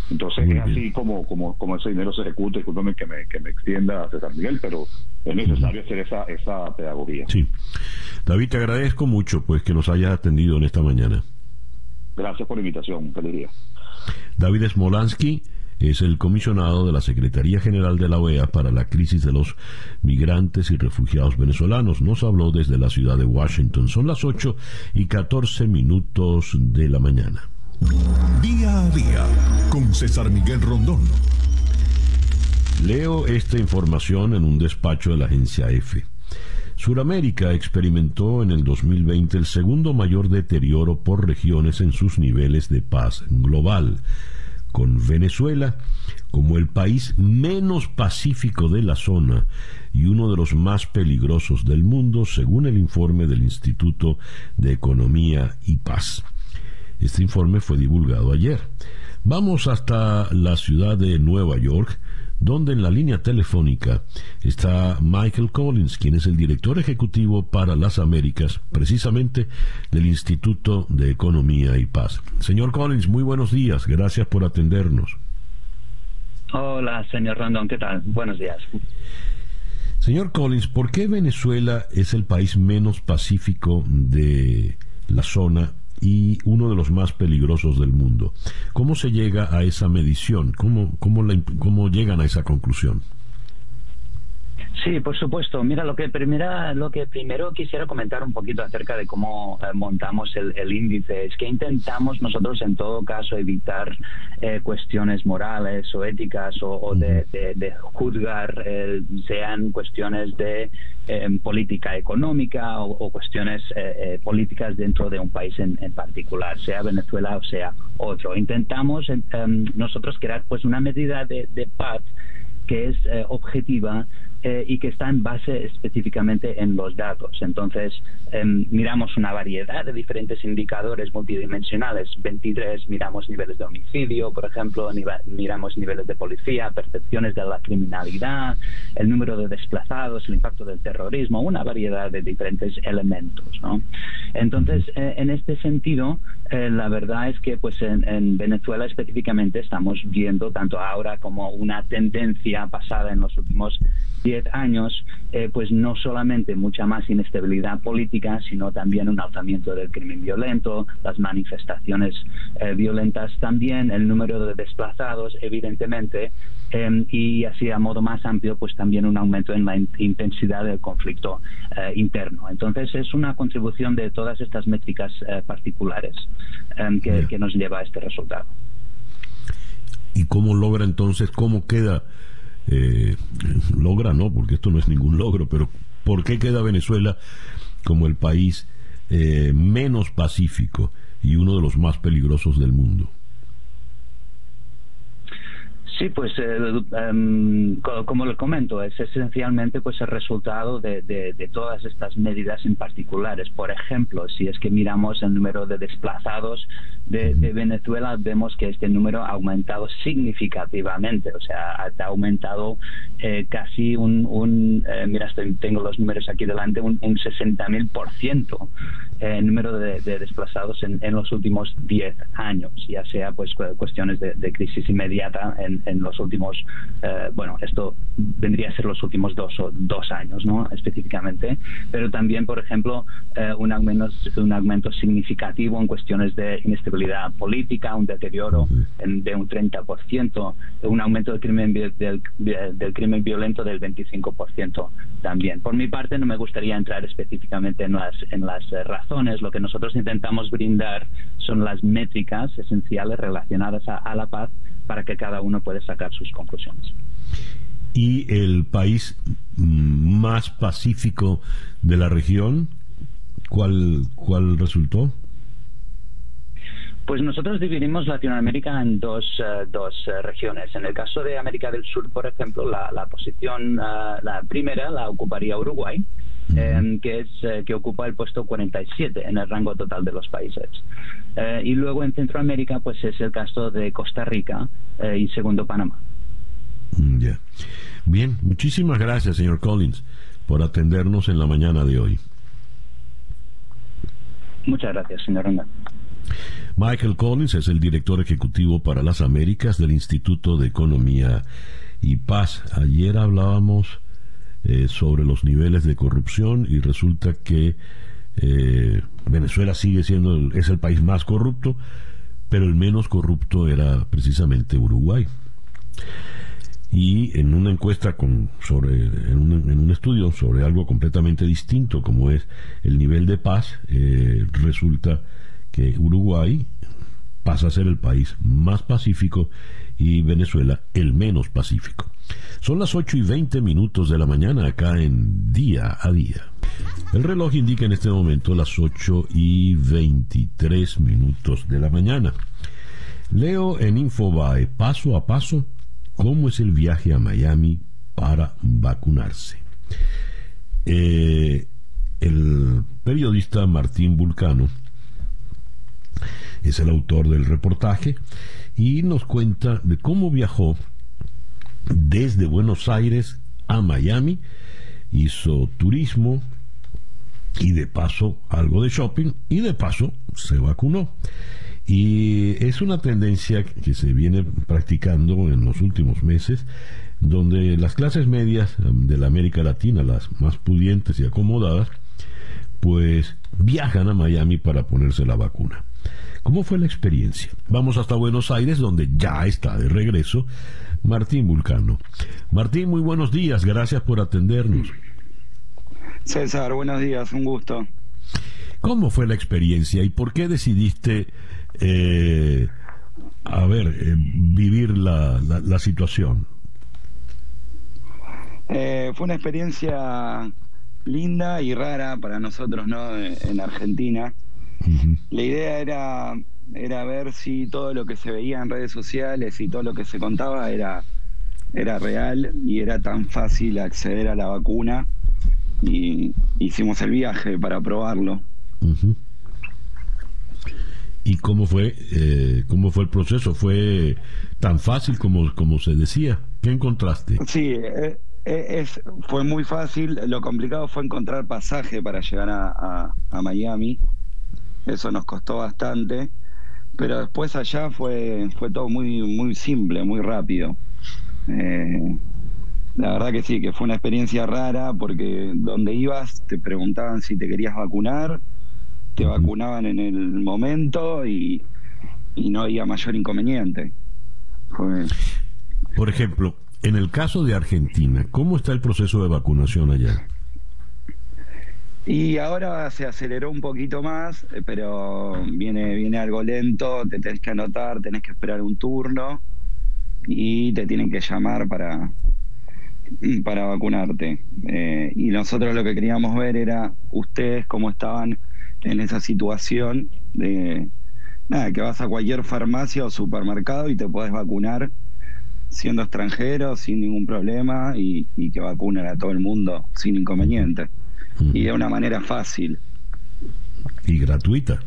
Entonces es así como, como, como ese dinero se ejecuta, discúlpame que me, que me extienda César Miguel, pero es necesario hacer esa, esa pedagogía. Sí. David, te agradezco mucho pues que nos hayas atendido en esta mañana. Gracias por la invitación, feliz día. David Smolansky es el comisionado de la Secretaría General de la OEA para la crisis de los migrantes y refugiados venezolanos. Nos habló desde la ciudad de Washington. Son las 8 y 14 minutos de la mañana. Día a día con César Miguel Rondón. Leo esta información en un despacho de la agencia EFE. Suramérica experimentó en el 2020 el segundo mayor deterioro por regiones en sus niveles de paz global, con Venezuela como el país menos pacífico de la zona y uno de los más peligrosos del mundo, según el informe del Instituto de Economía y Paz. Este informe fue divulgado ayer. Vamos hasta la ciudad de Nueva York, donde en la línea telefónica está Michael Collins, quien es el director ejecutivo para las Américas, precisamente del Instituto de Economía y Paz. Señor Collins, muy buenos días, gracias por atendernos. Hola, señor Rondón, ¿qué tal? Buenos días. Señor Collins, ¿por qué Venezuela es el país menos pacífico de la zona y uno de los más peligrosos del mundo. ¿Cómo se llega a esa medición? ¿Cómo, cómo, cómo llegan a esa conclusión? Sí, por supuesto. Mira, lo que, primera, lo que primero quisiera comentar un poquito acerca de cómo eh, montamos el, índice es que intentamos nosotros en todo caso evitar eh, cuestiones morales o éticas o, de, juzgar, eh, sean cuestiones de política económica o, cuestiones políticas dentro de un país en, particular, sea Venezuela o sea otro. Intentamos nosotros crear pues una medida de, de paz que es objetiva eh, y que está en base específicamente en los datos. Entonces, em, miramos una variedad de diferentes indicadores multidimensionales. 23 miramos niveles de homicidio, por ejemplo, miramos niveles de policía, percepciones de la criminalidad, el número de desplazados, el impacto del terrorismo, una variedad de diferentes elementos. Entonces, eh, en este sentido, eh, la verdad es que pues en, Venezuela específicamente estamos viendo tanto ahora como una tendencia pasada en los últimos 10 años, eh, pues no solamente mucha más inestabilidad política, sino también un alzamiento del crimen violento, las manifestaciones eh, violentas también, el número de desplazados, evidentemente, em, y así a modo más amplio, pues también un aumento en la intensidad del conflicto eh, interno. Entonces es una contribución de todas estas métricas particulares em, que, que nos lleva a este resultado. ¿Y cómo logra entonces, cómo queda eh, logra, no, porque esto no es ningún logro, pero ¿por qué queda Venezuela como el país eh, menos pacífico y uno de los más peligrosos del mundo? Sí, pues eh, em, como les comento, es esencialmente pues el resultado de, todas estas medidas en particulares. Por ejemplo, si es que miramos el número de desplazados de, Venezuela, vemos que este número ha aumentado significativamente, o sea, ha, aumentado eh, casi un, eh, mira, tengo los números aquí delante, un, un 60.000% el número de, desplazados en, los últimos 10 años, ya sea pues cuestiones de, de crisis inmediata en en los últimos, eh, bueno, esto vendría a ser los últimos dos o dos años, ¿no? Específicamente, pero también, por ejemplo, eh, un aumento un aumento significativo en cuestiones de inestabilidad política, un deterioro de un 30%, un aumento del crimen del, del crimen violento del 25% también. Por mi parte, no me gustaría entrar específicamente en las en las eh, razones. Lo que nosotros intentamos brindar son las métricas esenciales relacionadas a la paz para que cada uno pueda sacar sus conclusiones. ¿Y el país más pacífico de la región, cuál, cuál resultó? Pues nosotros dividimos Latinoamérica en dos, eh, dos eh, regiones. En el caso de América del Sur, por ejemplo, la, la posición, uh, la primera la ocuparía Uruguay, Em, que es eh, que ocupa el puesto 47 en el rango total de los países. Eh, y luego en Centroamérica, pues es el caso de Costa Rica eh, y segundo Panamá. Mm, Bien, muchísimas gracias, señor Collins, por atendernos en la mañana de hoy. Muchas gracias, señor Ronda. Michael Collins es el director ejecutivo para las Américas del Instituto de Economía y Paz. Ayer hablábamos eh, sobre los niveles de corrupción y resulta que eh, Venezuela sigue siendo el, es el país más corrupto, pero el menos corrupto era precisamente Uruguay. Y en una encuesta con, sobre, en un, estudio sobre algo completamente distinto como es el nivel de paz, eh, resulta que Uruguay pasa a ser el país más pacífico y Venezuela el menos pacífico. Son las 8 y 20 minutos de la mañana acá en Día a Día. El reloj indica en este momento las 8 y 23 minutos de la mañana. Leo en Infobae paso a paso cómo es el viaje a Miami para vacunarse. Eh, el periodista Martín Vulcano es el autor del reportaje y nos cuenta de cómo viajó desde Buenos Aires a Miami, hizo turismo y de paso algo de shopping y de paso se vacunó. Y es una tendencia que se viene practicando en los últimos meses, donde las clases medias de la América Latina, las más pudientes y acomodadas, pues viajan a Miami para ponerse la vacuna. ¿Cómo fue la experiencia? Vamos hasta Buenos Aires, donde ya está de regreso Martín Vulcano. Martín, muy buenos días, gracias por atendernos. César, buenos días, un gusto. ¿Cómo fue la experiencia y por qué decidiste, eh, a ver, eh, vivir la, situación? Eh, fue una experiencia linda y rara para nosotros, ¿no? En Argentina. La idea era, era ver si todo lo que se veía en redes sociales y todo lo que se contaba era, era real y era tan fácil acceder a la vacuna y hicimos el viaje para probarlo. ¿Y cómo fue, eh, cómo fue el proceso? ¿Fue tan fácil como, como se decía? ¿Qué encontraste? Sí, eh, eh, es, fue muy fácil. Lo complicado fue encontrar pasaje para llegar a, a Miami eso nos costó bastante, pero después allá fue, fue todo muy, muy simple, muy rápido. Eh, la verdad que sí, que fue una experiencia rara porque donde ibas te preguntaban si te querías vacunar, te vacunaban en el momento y, y no había mayor inconveniente. Por ejemplo, en el caso de Argentina, ¿cómo está el proceso de vacunación allá? Y ahora se aceleró un poquito más, eh, pero viene, viene algo lento, te tenés que anotar, tenés que esperar un turno y te tienen que llamar para, para vacunarte. Eh, y nosotros lo que queríamos ver era ustedes cómo estaban en esa situación de nada, que vas a cualquier farmacia o supermercado y te puedes vacunar siendo extranjeros sin ningún problema y, que vacunen a todo el mundo sin inconveniente. Y de una manera fácil. Y gratuita.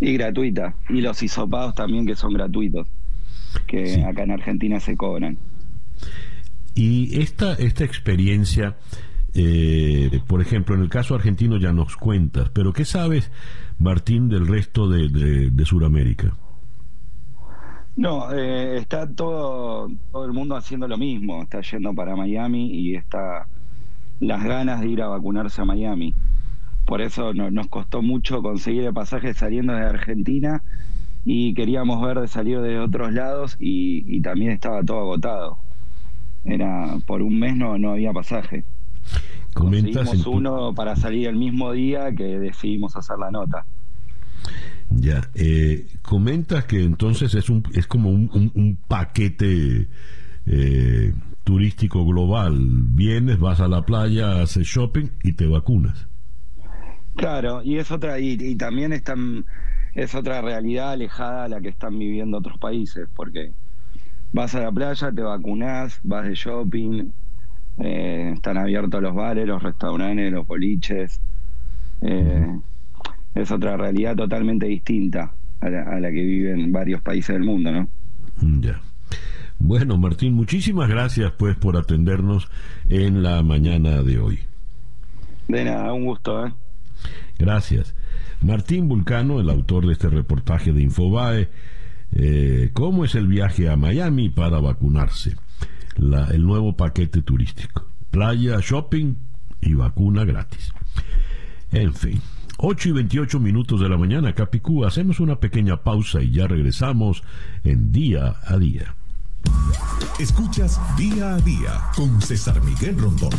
Y gratuita. Y los hisopados también que son gratuitos, que acá en Argentina se cobran. Y esta, esta experiencia, eh, por ejemplo, en el caso argentino ya nos cuentas, pero ¿qué sabes, Martín, del resto de, de Sudamérica? No, eh, está todo, todo el mundo haciendo lo mismo. Está yendo para Miami y está las ganas de ir a vacunarse a Miami. Por eso nos costó mucho conseguir el pasaje saliendo de Argentina y queríamos ver de salir de otros lados y, también estaba todo agotado. Era por un mes no, no había pasaje. Conseguimos uno para salir el mismo día que decidimos hacer la nota. Ya, eh, comentas que entonces es, un, es como un, paquete eh, turístico global. Vienes, vas a la playa, haces shopping y te vacunas. Claro, y es otra y, también están, es otra realidad alejada a la que están viviendo otros países, porque vas a la playa, te vacunas, vas de shopping, eh, están abiertos los bares, los restaurantes, los boliches. Eh, es otra realidad totalmente distinta a la, que viven varios países del mundo, ¿no? Ya. Bueno, Martín, muchísimas gracias pues por atendernos en la mañana de hoy. De nada, un gusto, ¿eh? Gracias. Martín Vulcano, el autor de este reportaje de Infobae, eh, ¿cómo es el viaje a Miami para vacunarse? el nuevo paquete turístico. Playa, shopping y vacuna gratis. En fin. 8 y 28 minutos de la mañana, Capicú. Hacemos una pequeña pausa y ya regresamos en Día a Día. Escuchas Día a Día con César Miguel Rondón.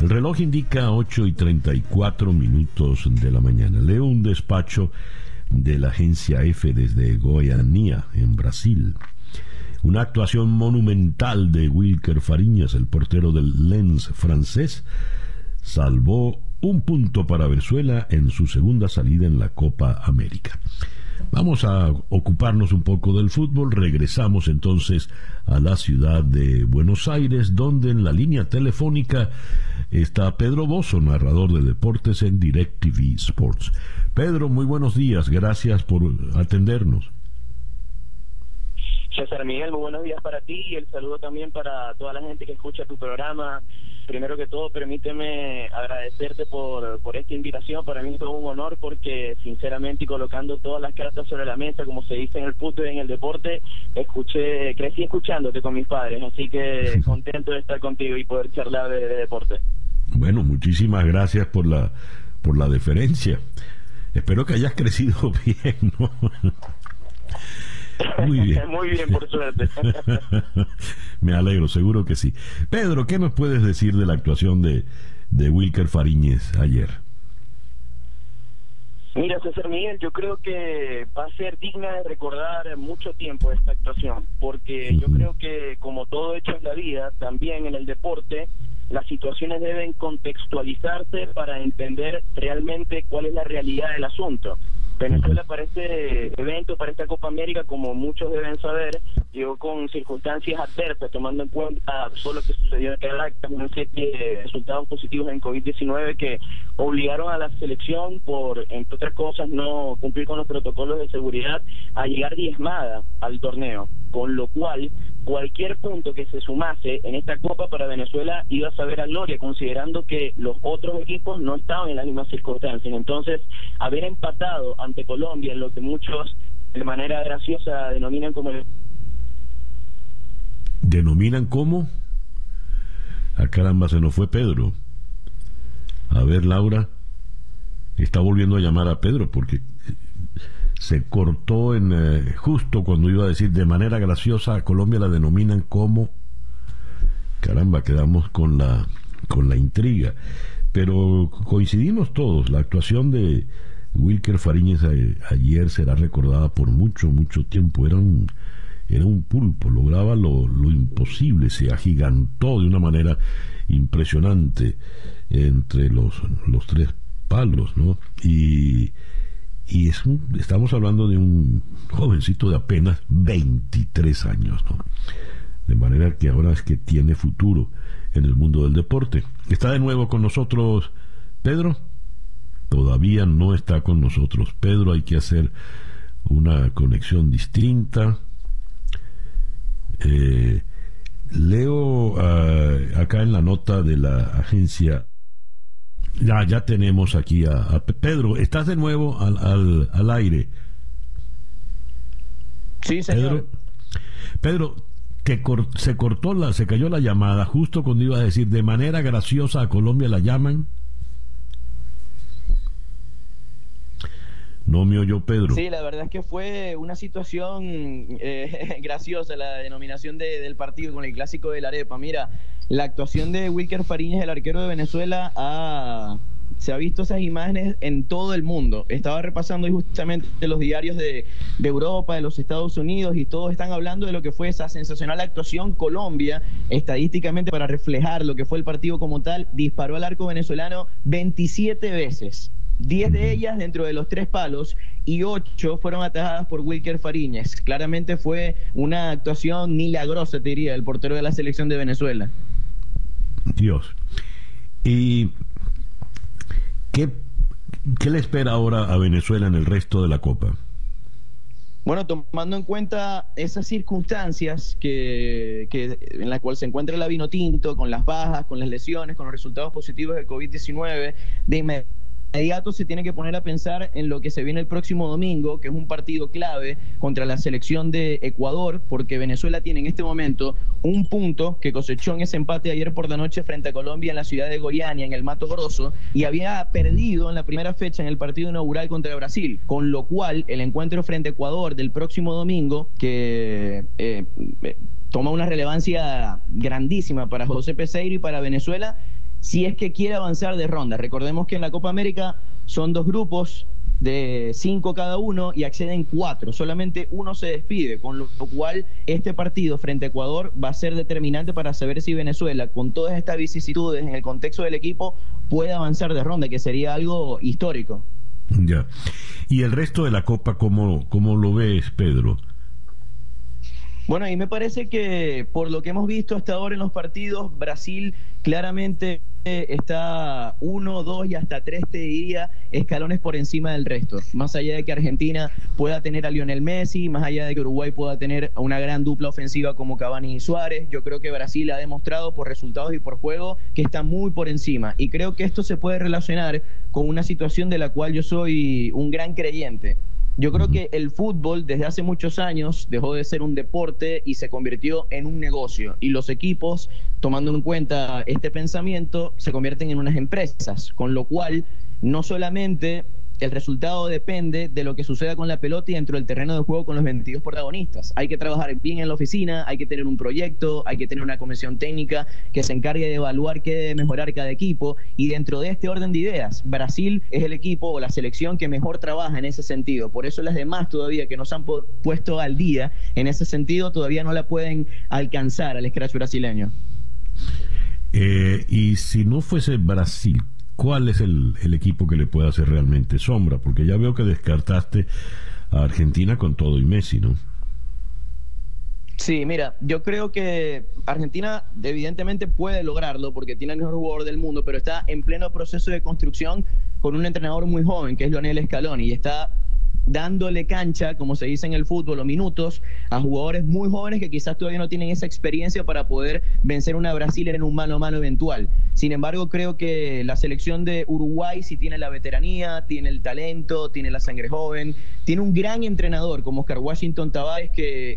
El reloj indica 8 y 34 minutos de la mañana. Leo un despacho de la agencia F desde Goiânia, en Brasil. Una actuación monumental de Wilker Fariñas, el portero del Lens francés, salvó un punto para Venezuela en su segunda salida en la Copa América. Vamos a ocuparnos un poco del fútbol. Regresamos entonces a la ciudad de Buenos Aires, donde en la línea telefónica está Pedro Bozo, narrador de deportes en DirecTV Sports. Pedro, muy buenos días. Gracias por atendernos. César Miguel, muy buenos días para ti y el saludo también para toda la gente que escucha tu programa. Primero que todo, permíteme agradecerte por, por esta invitación. Para mí es todo un honor porque, sinceramente, y colocando todas las cartas sobre la mesa, como se dice en el fútbol y en el deporte, escuché, crecí escuchándote con mis padres. Así que contento de estar contigo y poder charlar de, de deporte. Bueno, muchísimas gracias por la, por la deferencia. Espero que hayas crecido bien, ¿no? Muy bien. Muy bien, por suerte. Me alegro, seguro que sí. Pedro, ¿qué nos puedes decir de la actuación de, de Wilker Fariñez ayer? Mira, César Miguel, yo creo que va a ser digna de recordar mucho tiempo esta actuación, porque yo creo que como todo hecho en la vida, también en el deporte, las situaciones deben contextualizarse para entender realmente cuál es la realidad del asunto. Venezuela para este evento, para esta Copa América, como muchos deben saber, llegó con circunstancias adversas, tomando en cuenta todo lo que sucedió en Caracas, una serie de resultados positivos en COVID-19 que obligaron a la selección, por, entre otras cosas, no cumplir con los protocolos de seguridad, a llegar diezmada al torneo, con lo cual cualquier punto que se sumase en esta Copa para Venezuela iba a saber a gloria, considerando que los otros equipos no estaban en las mismas circunstancias. Entonces, haber empatado ante Colombia, en lo que muchos de manera graciosa denominan como. ¿Denominan como? A ah, caramba, se nos fue Pedro. A ver, Laura, está volviendo a llamar a Pedro porque se cortó en eh, justo cuando iba a decir de manera graciosa a Colombia la denominan como caramba quedamos con la con la intriga. Pero coincidimos todos la actuación de Wilker Fariñez ayer será recordada por mucho mucho tiempo. Era un era un pulpo lograba lo, lo imposible se agigantó de una manera impresionante entre los, los tres palos no y y es estamos hablando de un jovencito de apenas 23 años, ¿no? De manera que ahora es que tiene futuro en el mundo del deporte. Está de nuevo con nosotros Pedro. Todavía no está con nosotros Pedro, hay que hacer una conexión distinta. Eh, leo ah, acá en la nota de la agencia. Ya, ya tenemos aquí a, Pedro. ¿Estás de nuevo al, al, al aire? Sí, señor. Pedro, que se cortó la, se cayó la llamada justo cuando iba a decir de manera graciosa a Colombia la llaman. No me oyó Pedro. Sí, la verdad es que fue una situación eh, graciosa la denominación del partido con el clásico de la arepa. Mira, la actuación de Wilker Fariñez, el arquero de Venezuela, se ha visto esas imágenes en todo el mundo. Estaba repasando justamente los diarios de, de, Europa, de los Estados Unidos, y todos están hablando de lo que fue esa sensacional actuación Colombia, estadísticamente para reflejar lo que fue el partido como tal, disparó al arco venezolano 27 veces. 10 de ellas dentro de los tres palos y 8 fueron atajadas por Wilker Fariñez. Claramente fue una actuación milagrosa, te diría, el portero de la selección de Venezuela. Dios. ¿Y qué, qué le espera ahora a Venezuela en el resto de la Copa? Bueno, tomando en cuenta esas circunstancias que, que, en las cuales se encuentra el vino tinto, con las bajas, con las lesiones, con los resultados positivos del COVID-19, de inmediato se tiene que poner a pensar en lo que se viene el próximo domingo, que es un partido clave contra la selección de Ecuador, porque Venezuela tiene en este momento un punto que cosechó en ese empate ayer por la noche frente a Colombia en la ciudad de Goiânia, en el Mato Grosso, y había perdido en la primera fecha en el partido inaugural contra Brasil, con lo cual el encuentro frente a Ecuador del próximo domingo, que eh, eh, toma una relevancia grandísima para José Peseiro y para Venezuela, si es que quiere avanzar de ronda. Recordemos que en la Copa América son dos grupos de cinco cada uno y acceden cuatro. Solamente uno se despide, con lo cual este partido frente a Ecuador va a ser determinante para saber si Venezuela, con todas estas vicisitudes en el contexto del equipo, puede avanzar de ronda, que sería algo histórico. Ya. ¿Y el resto de la Copa, cómo, cómo lo ves, Pedro? Bueno, y me parece que por lo que hemos visto hasta ahora en los partidos, Brasil claramente está uno, dos y hasta tres, te diría, escalones por encima del resto. Más allá de que Argentina pueda tener a Lionel Messi, más allá de que Uruguay pueda tener una gran dupla ofensiva como Cavani y Suárez, yo creo que Brasil ha demostrado por resultados y por juego que está muy por encima. Y creo que esto se puede relacionar con una situación de la cual yo soy un gran creyente. Yo creo que el fútbol desde hace muchos años dejó de ser un deporte y se convirtió en un negocio. Y los equipos, tomando en cuenta este pensamiento, se convierten en unas empresas, con lo cual no solamente el resultado depende de lo que suceda con la pelota y dentro del terreno de juego con los 22 protagonistas. Hay que trabajar bien en la oficina, hay que tener un proyecto, hay que tener una comisión técnica que se encargue de evaluar qué debe mejorar cada equipo y dentro de este orden de ideas, Brasil es el equipo o la selección que mejor trabaja en ese sentido. Por eso las demás todavía que nos han puesto al día en ese sentido todavía no la pueden alcanzar al scratch brasileño. Eh, y si no fuese Brasil, ¿cuál es el, equipo que le puede hacer realmente sombra? Porque ya veo que descartaste a Argentina con todo y Messi, ¿no? Sí, mira, yo creo que Argentina evidentemente puede lograrlo porque tiene el mejor jugador del mundo, pero está en pleno proceso de construcción con un entrenador muy joven que es Lionel Scaloni y está dándole cancha, como se dice en el fútbol, o minutos a jugadores muy jóvenes que quizás todavía no tienen esa experiencia para poder vencer una Brasil en un mano a mano eventual. Sin embargo, creo que la selección de Uruguay sí tiene la veteranía, tiene el talento, tiene la sangre joven, tiene un gran entrenador como Oscar Washington Tavares, que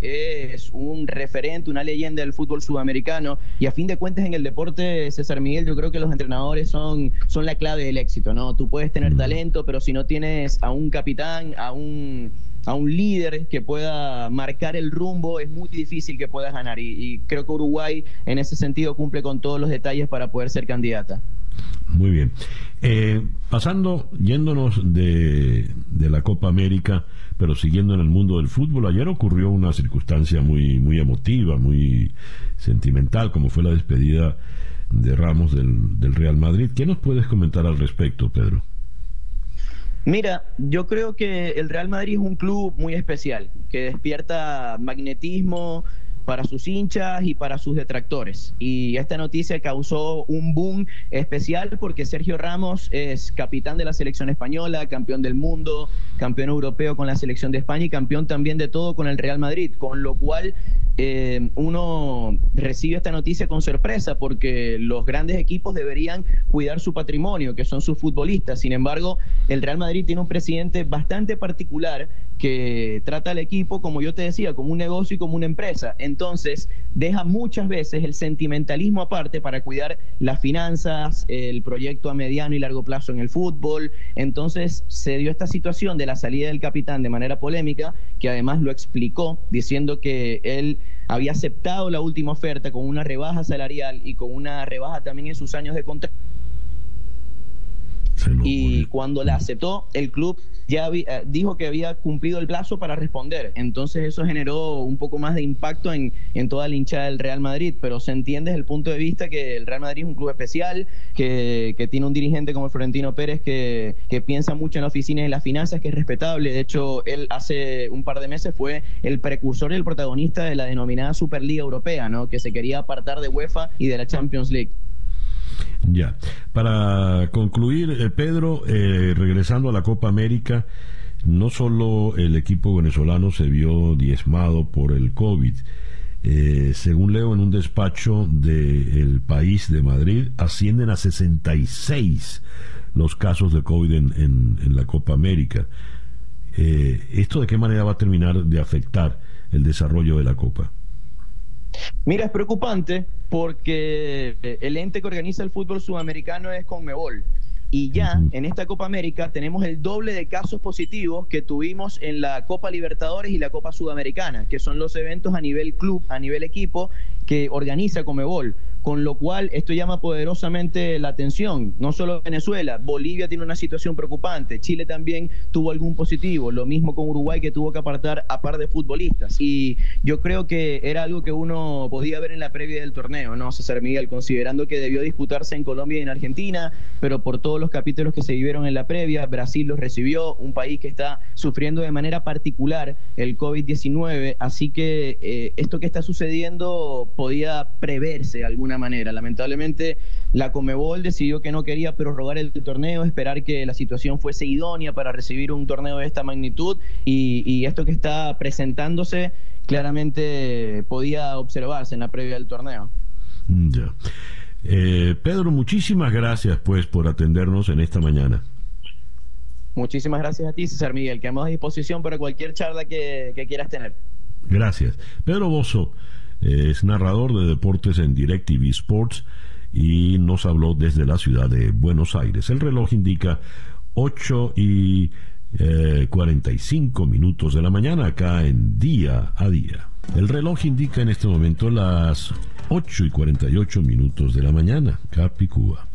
es un referente, una leyenda del fútbol sudamericano. Y a fin de cuentas, en el deporte, César Miguel, yo creo que los entrenadores son, son la clave del éxito, ¿no? Tú puedes tener talento, pero si no tienes a un capitán, a un a un líder que pueda marcar el rumbo, es muy difícil que puedas ganar. Y, creo que Uruguay en ese sentido cumple con todos los detalles para poder ser candidata. Muy bien. Eh, pasando, yéndonos de, de, la Copa América, pero siguiendo en el mundo del fútbol, ayer ocurrió una circunstancia muy, muy emotiva, muy sentimental, como fue la despedida de Ramos del, del Real Madrid. ¿Qué nos puedes comentar al respecto, Pedro? Mira, yo creo que el Real Madrid es un club muy especial, que despierta magnetismo, para sus hinchas y para sus detractores. Y esta noticia causó un boom especial porque Sergio Ramos es capitán de la selección española, campeón del mundo, campeón europeo con la selección de España y campeón también de todo con el Real Madrid, con lo cual eh, uno recibe esta noticia con sorpresa porque los grandes equipos deberían cuidar su patrimonio, que son sus futbolistas. Sin embargo, el Real Madrid tiene un presidente bastante particular que trata al equipo, como yo te decía, como un negocio y como una empresa. Entonces, deja muchas veces el sentimentalismo aparte para cuidar las finanzas, el proyecto a mediano y largo plazo en el fútbol. Entonces, se dio esta situación de la salida del capitán de manera polémica, que además lo explicó diciendo que él había aceptado la última oferta con una rebaja salarial y con una rebaja también en sus años de contrato y cuando la aceptó, el club ya eh, dijo que había cumplido el plazo para responder. Entonces eso generó un poco más de impacto en, en toda la hinchada del Real Madrid, pero se entiende desde el punto de vista que el Real Madrid es un club especial, que, que tiene un dirigente como Florentino Pérez que, que piensa mucho en la oficina y en las finanzas, que es respetable. De hecho, él hace un par de meses fue el precursor y el protagonista de la denominada Superliga Europea, ¿no? que se quería apartar de UEFA y de la Champions League. Ya. Para concluir, eh, Pedro, eh, regresando a la Copa América, no solo el equipo venezolano se vio diezmado por el COVID, eh, según leo en un despacho del país de Madrid, ascienden a 66 los casos de COVID en, en la Copa América. ¿Esto de qué manera va a terminar de afectar el desarrollo de la Copa? Mira, es preocupante porque el ente que organiza el fútbol sudamericano es Conmebol. Y ya en esta Copa América tenemos el doble de casos positivos que tuvimos en la Copa Libertadores y la Copa Sudamericana, que son los eventos a nivel club, a nivel equipo que organiza Comebol con lo cual esto llama poderosamente la atención. No solo Venezuela, Bolivia tiene una situación preocupante, Chile también tuvo algún positivo, lo mismo con Uruguay que tuvo que apartar a par de futbolistas. Y yo creo que era algo que uno podía ver en la previa del torneo, ¿no, César Miguel? Considerando que debió disputarse en Colombia y en Argentina, pero por todos los capítulos que se vivieron en la previa, Brasil los recibió, un país que está sufriendo de manera particular el COVID-19, así que eh, esto que está sucediendo podía preverse algún manera. Lamentablemente, la Comebol decidió que no quería prorrogar el torneo, esperar que la situación fuese idónea para recibir un torneo de esta magnitud y, esto que está presentándose claramente podía observarse en la previa del torneo. Ya. Eh, Pedro, muchísimas gracias pues por atendernos en esta mañana. Muchísimas gracias a ti, César Miguel. Quedamos a disposición para cualquier charla que, que quieras tener. Gracias. Pedro Bozo es narrador de deportes en DirecTV Sports y nos habló desde la ciudad de Buenos Aires. El reloj indica 8 y 45 eh, minutos de la mañana acá en día a día. El reloj indica en este momento las 8 y 48 minutos de la mañana, Capicúa.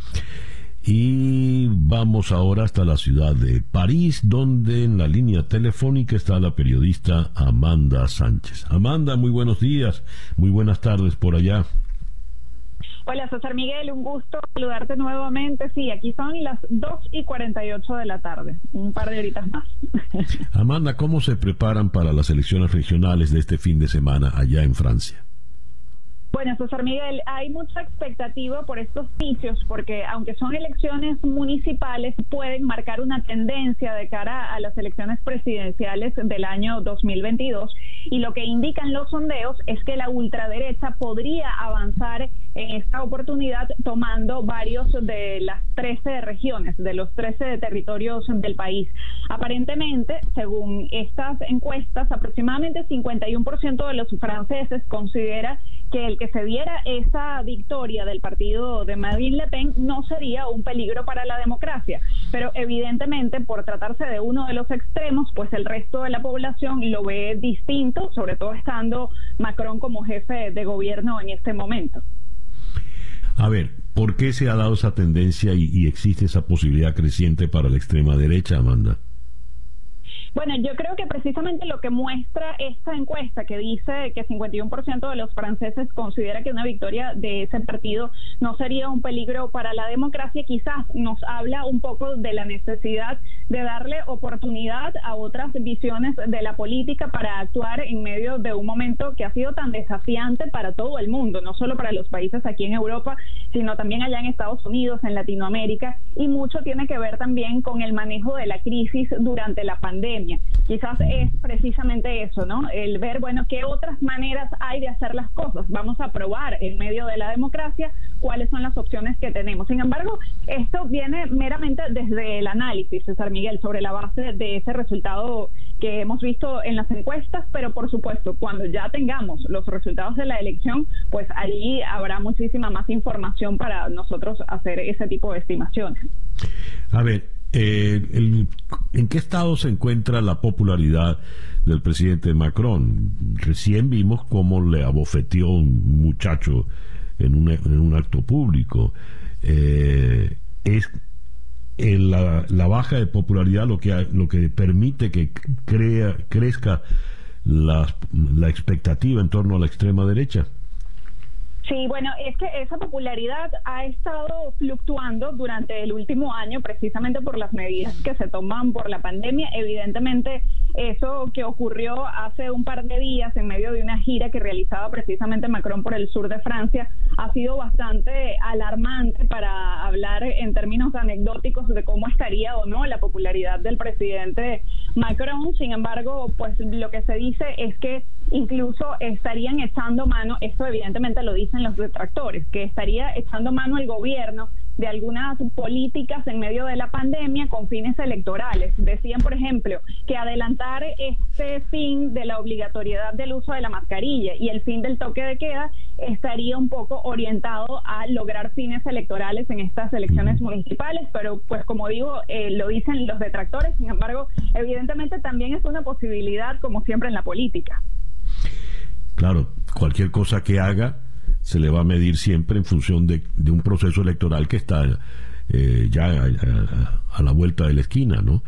Y vamos ahora hasta la ciudad de París, donde en la línea telefónica está la periodista Amanda Sánchez. Amanda, muy buenos días, muy buenas tardes por allá. Hola César Miguel, un gusto saludarte nuevamente. Sí, aquí son las 2 y 48 de la tarde, un par de horitas más. Amanda, ¿cómo se preparan para las elecciones regionales de este fin de semana allá en Francia? Bueno, César Miguel, hay mucha expectativa por estos sitios porque aunque son elecciones municipales, pueden marcar una tendencia de cara a las elecciones presidenciales del año 2022 y lo que indican los sondeos es que la ultraderecha podría avanzar en esta oportunidad tomando varios de las 13 regiones, de los 13 territorios del país. Aparentemente, según estas encuestas, aproximadamente 51% de los franceses considera que el que se diera esa victoria del partido de Marine Le Pen no sería un peligro para la democracia. Pero evidentemente, por tratarse de uno de los extremos, pues el resto de la población lo ve distinto, sobre todo estando Macron como jefe de gobierno en este momento. A ver, ¿por qué se ha dado esa tendencia y, y existe esa posibilidad creciente para la extrema derecha, Amanda? Bueno, yo creo que precisamente lo que muestra esta encuesta que dice que 51% de los franceses considera que una victoria de ese partido no sería un peligro para la democracia, quizás nos habla un poco de la necesidad de darle oportunidad a otras visiones de la política para actuar en medio de un momento que ha sido tan desafiante para todo el mundo, no solo para los países aquí en Europa, sino también allá en Estados Unidos, en Latinoamérica, y mucho tiene que ver también con el manejo de la crisis durante la pandemia Quizás es precisamente eso, ¿no? El ver, bueno, qué otras maneras hay de hacer las cosas. Vamos a probar en medio de la democracia cuáles son las opciones que tenemos. Sin embargo, esto viene meramente desde el análisis, César Miguel, sobre la base de ese resultado que hemos visto en las encuestas, pero por supuesto, cuando ya tengamos los resultados de la elección, pues allí habrá muchísima más información para nosotros hacer ese tipo de estimaciones. A ver, eh, ¿En qué estado se encuentra la popularidad del presidente Macron? Recién vimos cómo le abofeteó un muchacho en un, acto público. Eh, es la, baja de popularidad lo que, lo que permite que crea, crezca la expectativa en torno a la extrema derecha. Sí, bueno, es que esa popularidad ha estado fluctuando durante el último año precisamente por las medidas que se toman por la pandemia. Evidentemente, eso que ocurrió hace un par de días en medio de una gira que realizaba precisamente Macron por el sur de Francia ha sido bastante alarmante para hablar en términos anecdóticos de cómo estaría o no la popularidad del presidente Macron. Sin embargo, pues lo que se dice es que incluso estarían echando mano, esto evidentemente lo dicen los detractores, que estaría echando mano el gobierno de algunas políticas en medio de la pandemia con fines electorales. Decían, por ejemplo, que adelantar este fin de la obligatoriedad del uso de la mascarilla y el fin del toque de queda estaría un poco orientado a lograr fines electorales en estas elecciones municipales, pero pues como digo, eh, lo dicen los detractores, sin embargo, evidentemente también es una posibilidad como siempre en la política. Claro, cualquier cosa que haga se le va a medir siempre en función de, un proceso electoral que está eh, ya a, la vuelta de la esquina, ¿no?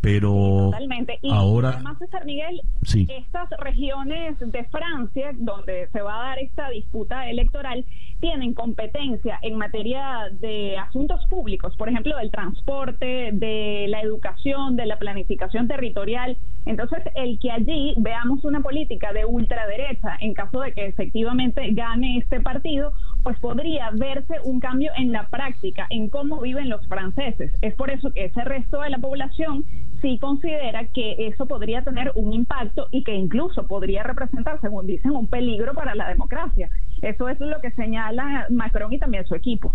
Pero Totalmente. Y ahora, además, César Miguel, estas regiones de Francia, donde se va a dar esta disputa electoral, tienen competencia en materia de asuntos públicos, por ejemplo, del transporte, de la educación, de la planificación territorial. Entonces, el que allí veamos una política de ultraderecha, en caso de que efectivamente gane este partido, pues podría verse un cambio en la práctica, en cómo viven los franceses. Es por eso que ese resto de la población sí considera que eso podría tener un impacto y que incluso podría representar, según dicen, un peligro para la democracia. Eso es lo que señala Macron y también su equipo.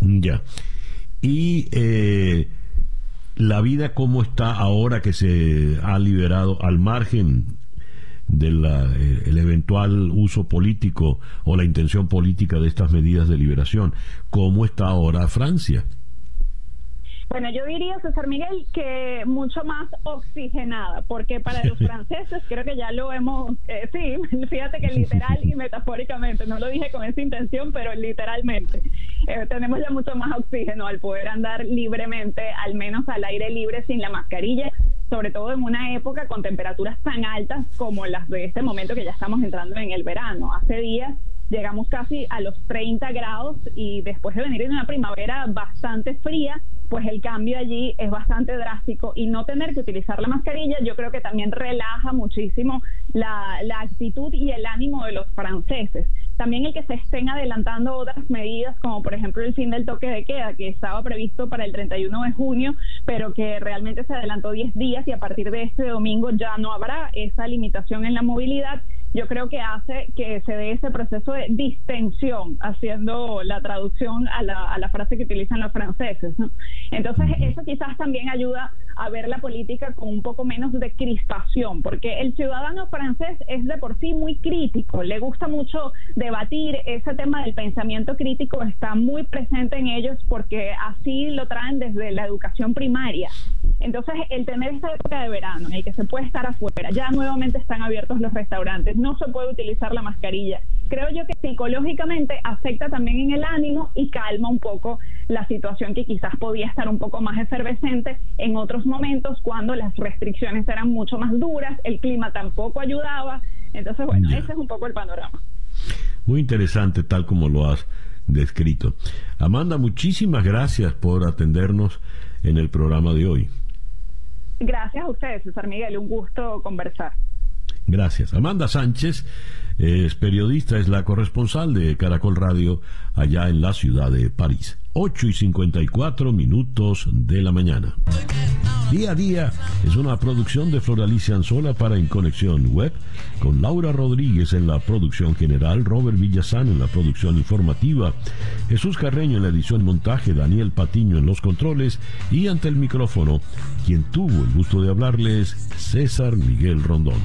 Ya. Y eh, la vida cómo está ahora que se ha liberado al margen del eh, eventual uso político o la intención política de estas medidas de liberación. ¿Cómo está ahora Francia? Bueno, yo diría, César Miguel, que mucho más oxigenada, porque para los franceses creo que ya lo hemos, eh, sí, fíjate que literal y metafóricamente, no lo dije con esa intención, pero literalmente, eh, tenemos ya mucho más oxígeno al poder andar libremente, al menos al aire libre, sin la mascarilla, sobre todo en una época con temperaturas tan altas como las de este momento que ya estamos entrando en el verano. Hace días llegamos casi a los 30 grados y después de venir en una primavera bastante fría, pues el cambio allí es bastante drástico y no tener que utilizar la mascarilla yo creo que también relaja muchísimo la, la actitud y el ánimo de los franceses. También el que se estén adelantando otras medidas, como por ejemplo el fin del toque de queda, que estaba previsto para el 31 de junio, pero que realmente se adelantó 10 días y a partir de este domingo ya no habrá esa limitación en la movilidad yo creo que hace que se dé ese proceso de distensión, haciendo la traducción a la, a la frase que utilizan los franceses. ¿no? Entonces, eso quizás también ayuda a ver la política con un poco menos de crispación, porque el ciudadano francés es de por sí muy crítico, le gusta mucho debatir, ese tema del pensamiento crítico está muy presente en ellos porque así lo traen desde la educación primaria. Entonces, el tener esta época de verano en el que se puede estar afuera, ya nuevamente están abiertos los restaurantes, no se puede utilizar la mascarilla, creo yo que psicológicamente afecta también en el ánimo y calma un poco la situación que quizás podía estar un poco más efervescente en otros momentos cuando las restricciones eran mucho más duras, el clima tampoco ayudaba. Entonces, bueno, ese es un poco el panorama. Muy interesante tal como lo has descrito. Amanda, muchísimas gracias por atendernos en el programa de hoy. Gracias a ustedes, César Miguel, un gusto conversar. Gracias. Amanda Sánchez es periodista, es la corresponsal de Caracol Radio allá en la ciudad de París. 8 y 54 minutos de la mañana. Día a día es una producción de Floralicia Anzola para En Conexión Web, con Laura Rodríguez en la producción general, Robert Villazán en la producción informativa, Jesús Carreño en la edición y montaje, Daniel Patiño en los controles y ante el micrófono, quien tuvo el gusto de hablarles, César Miguel Rondón.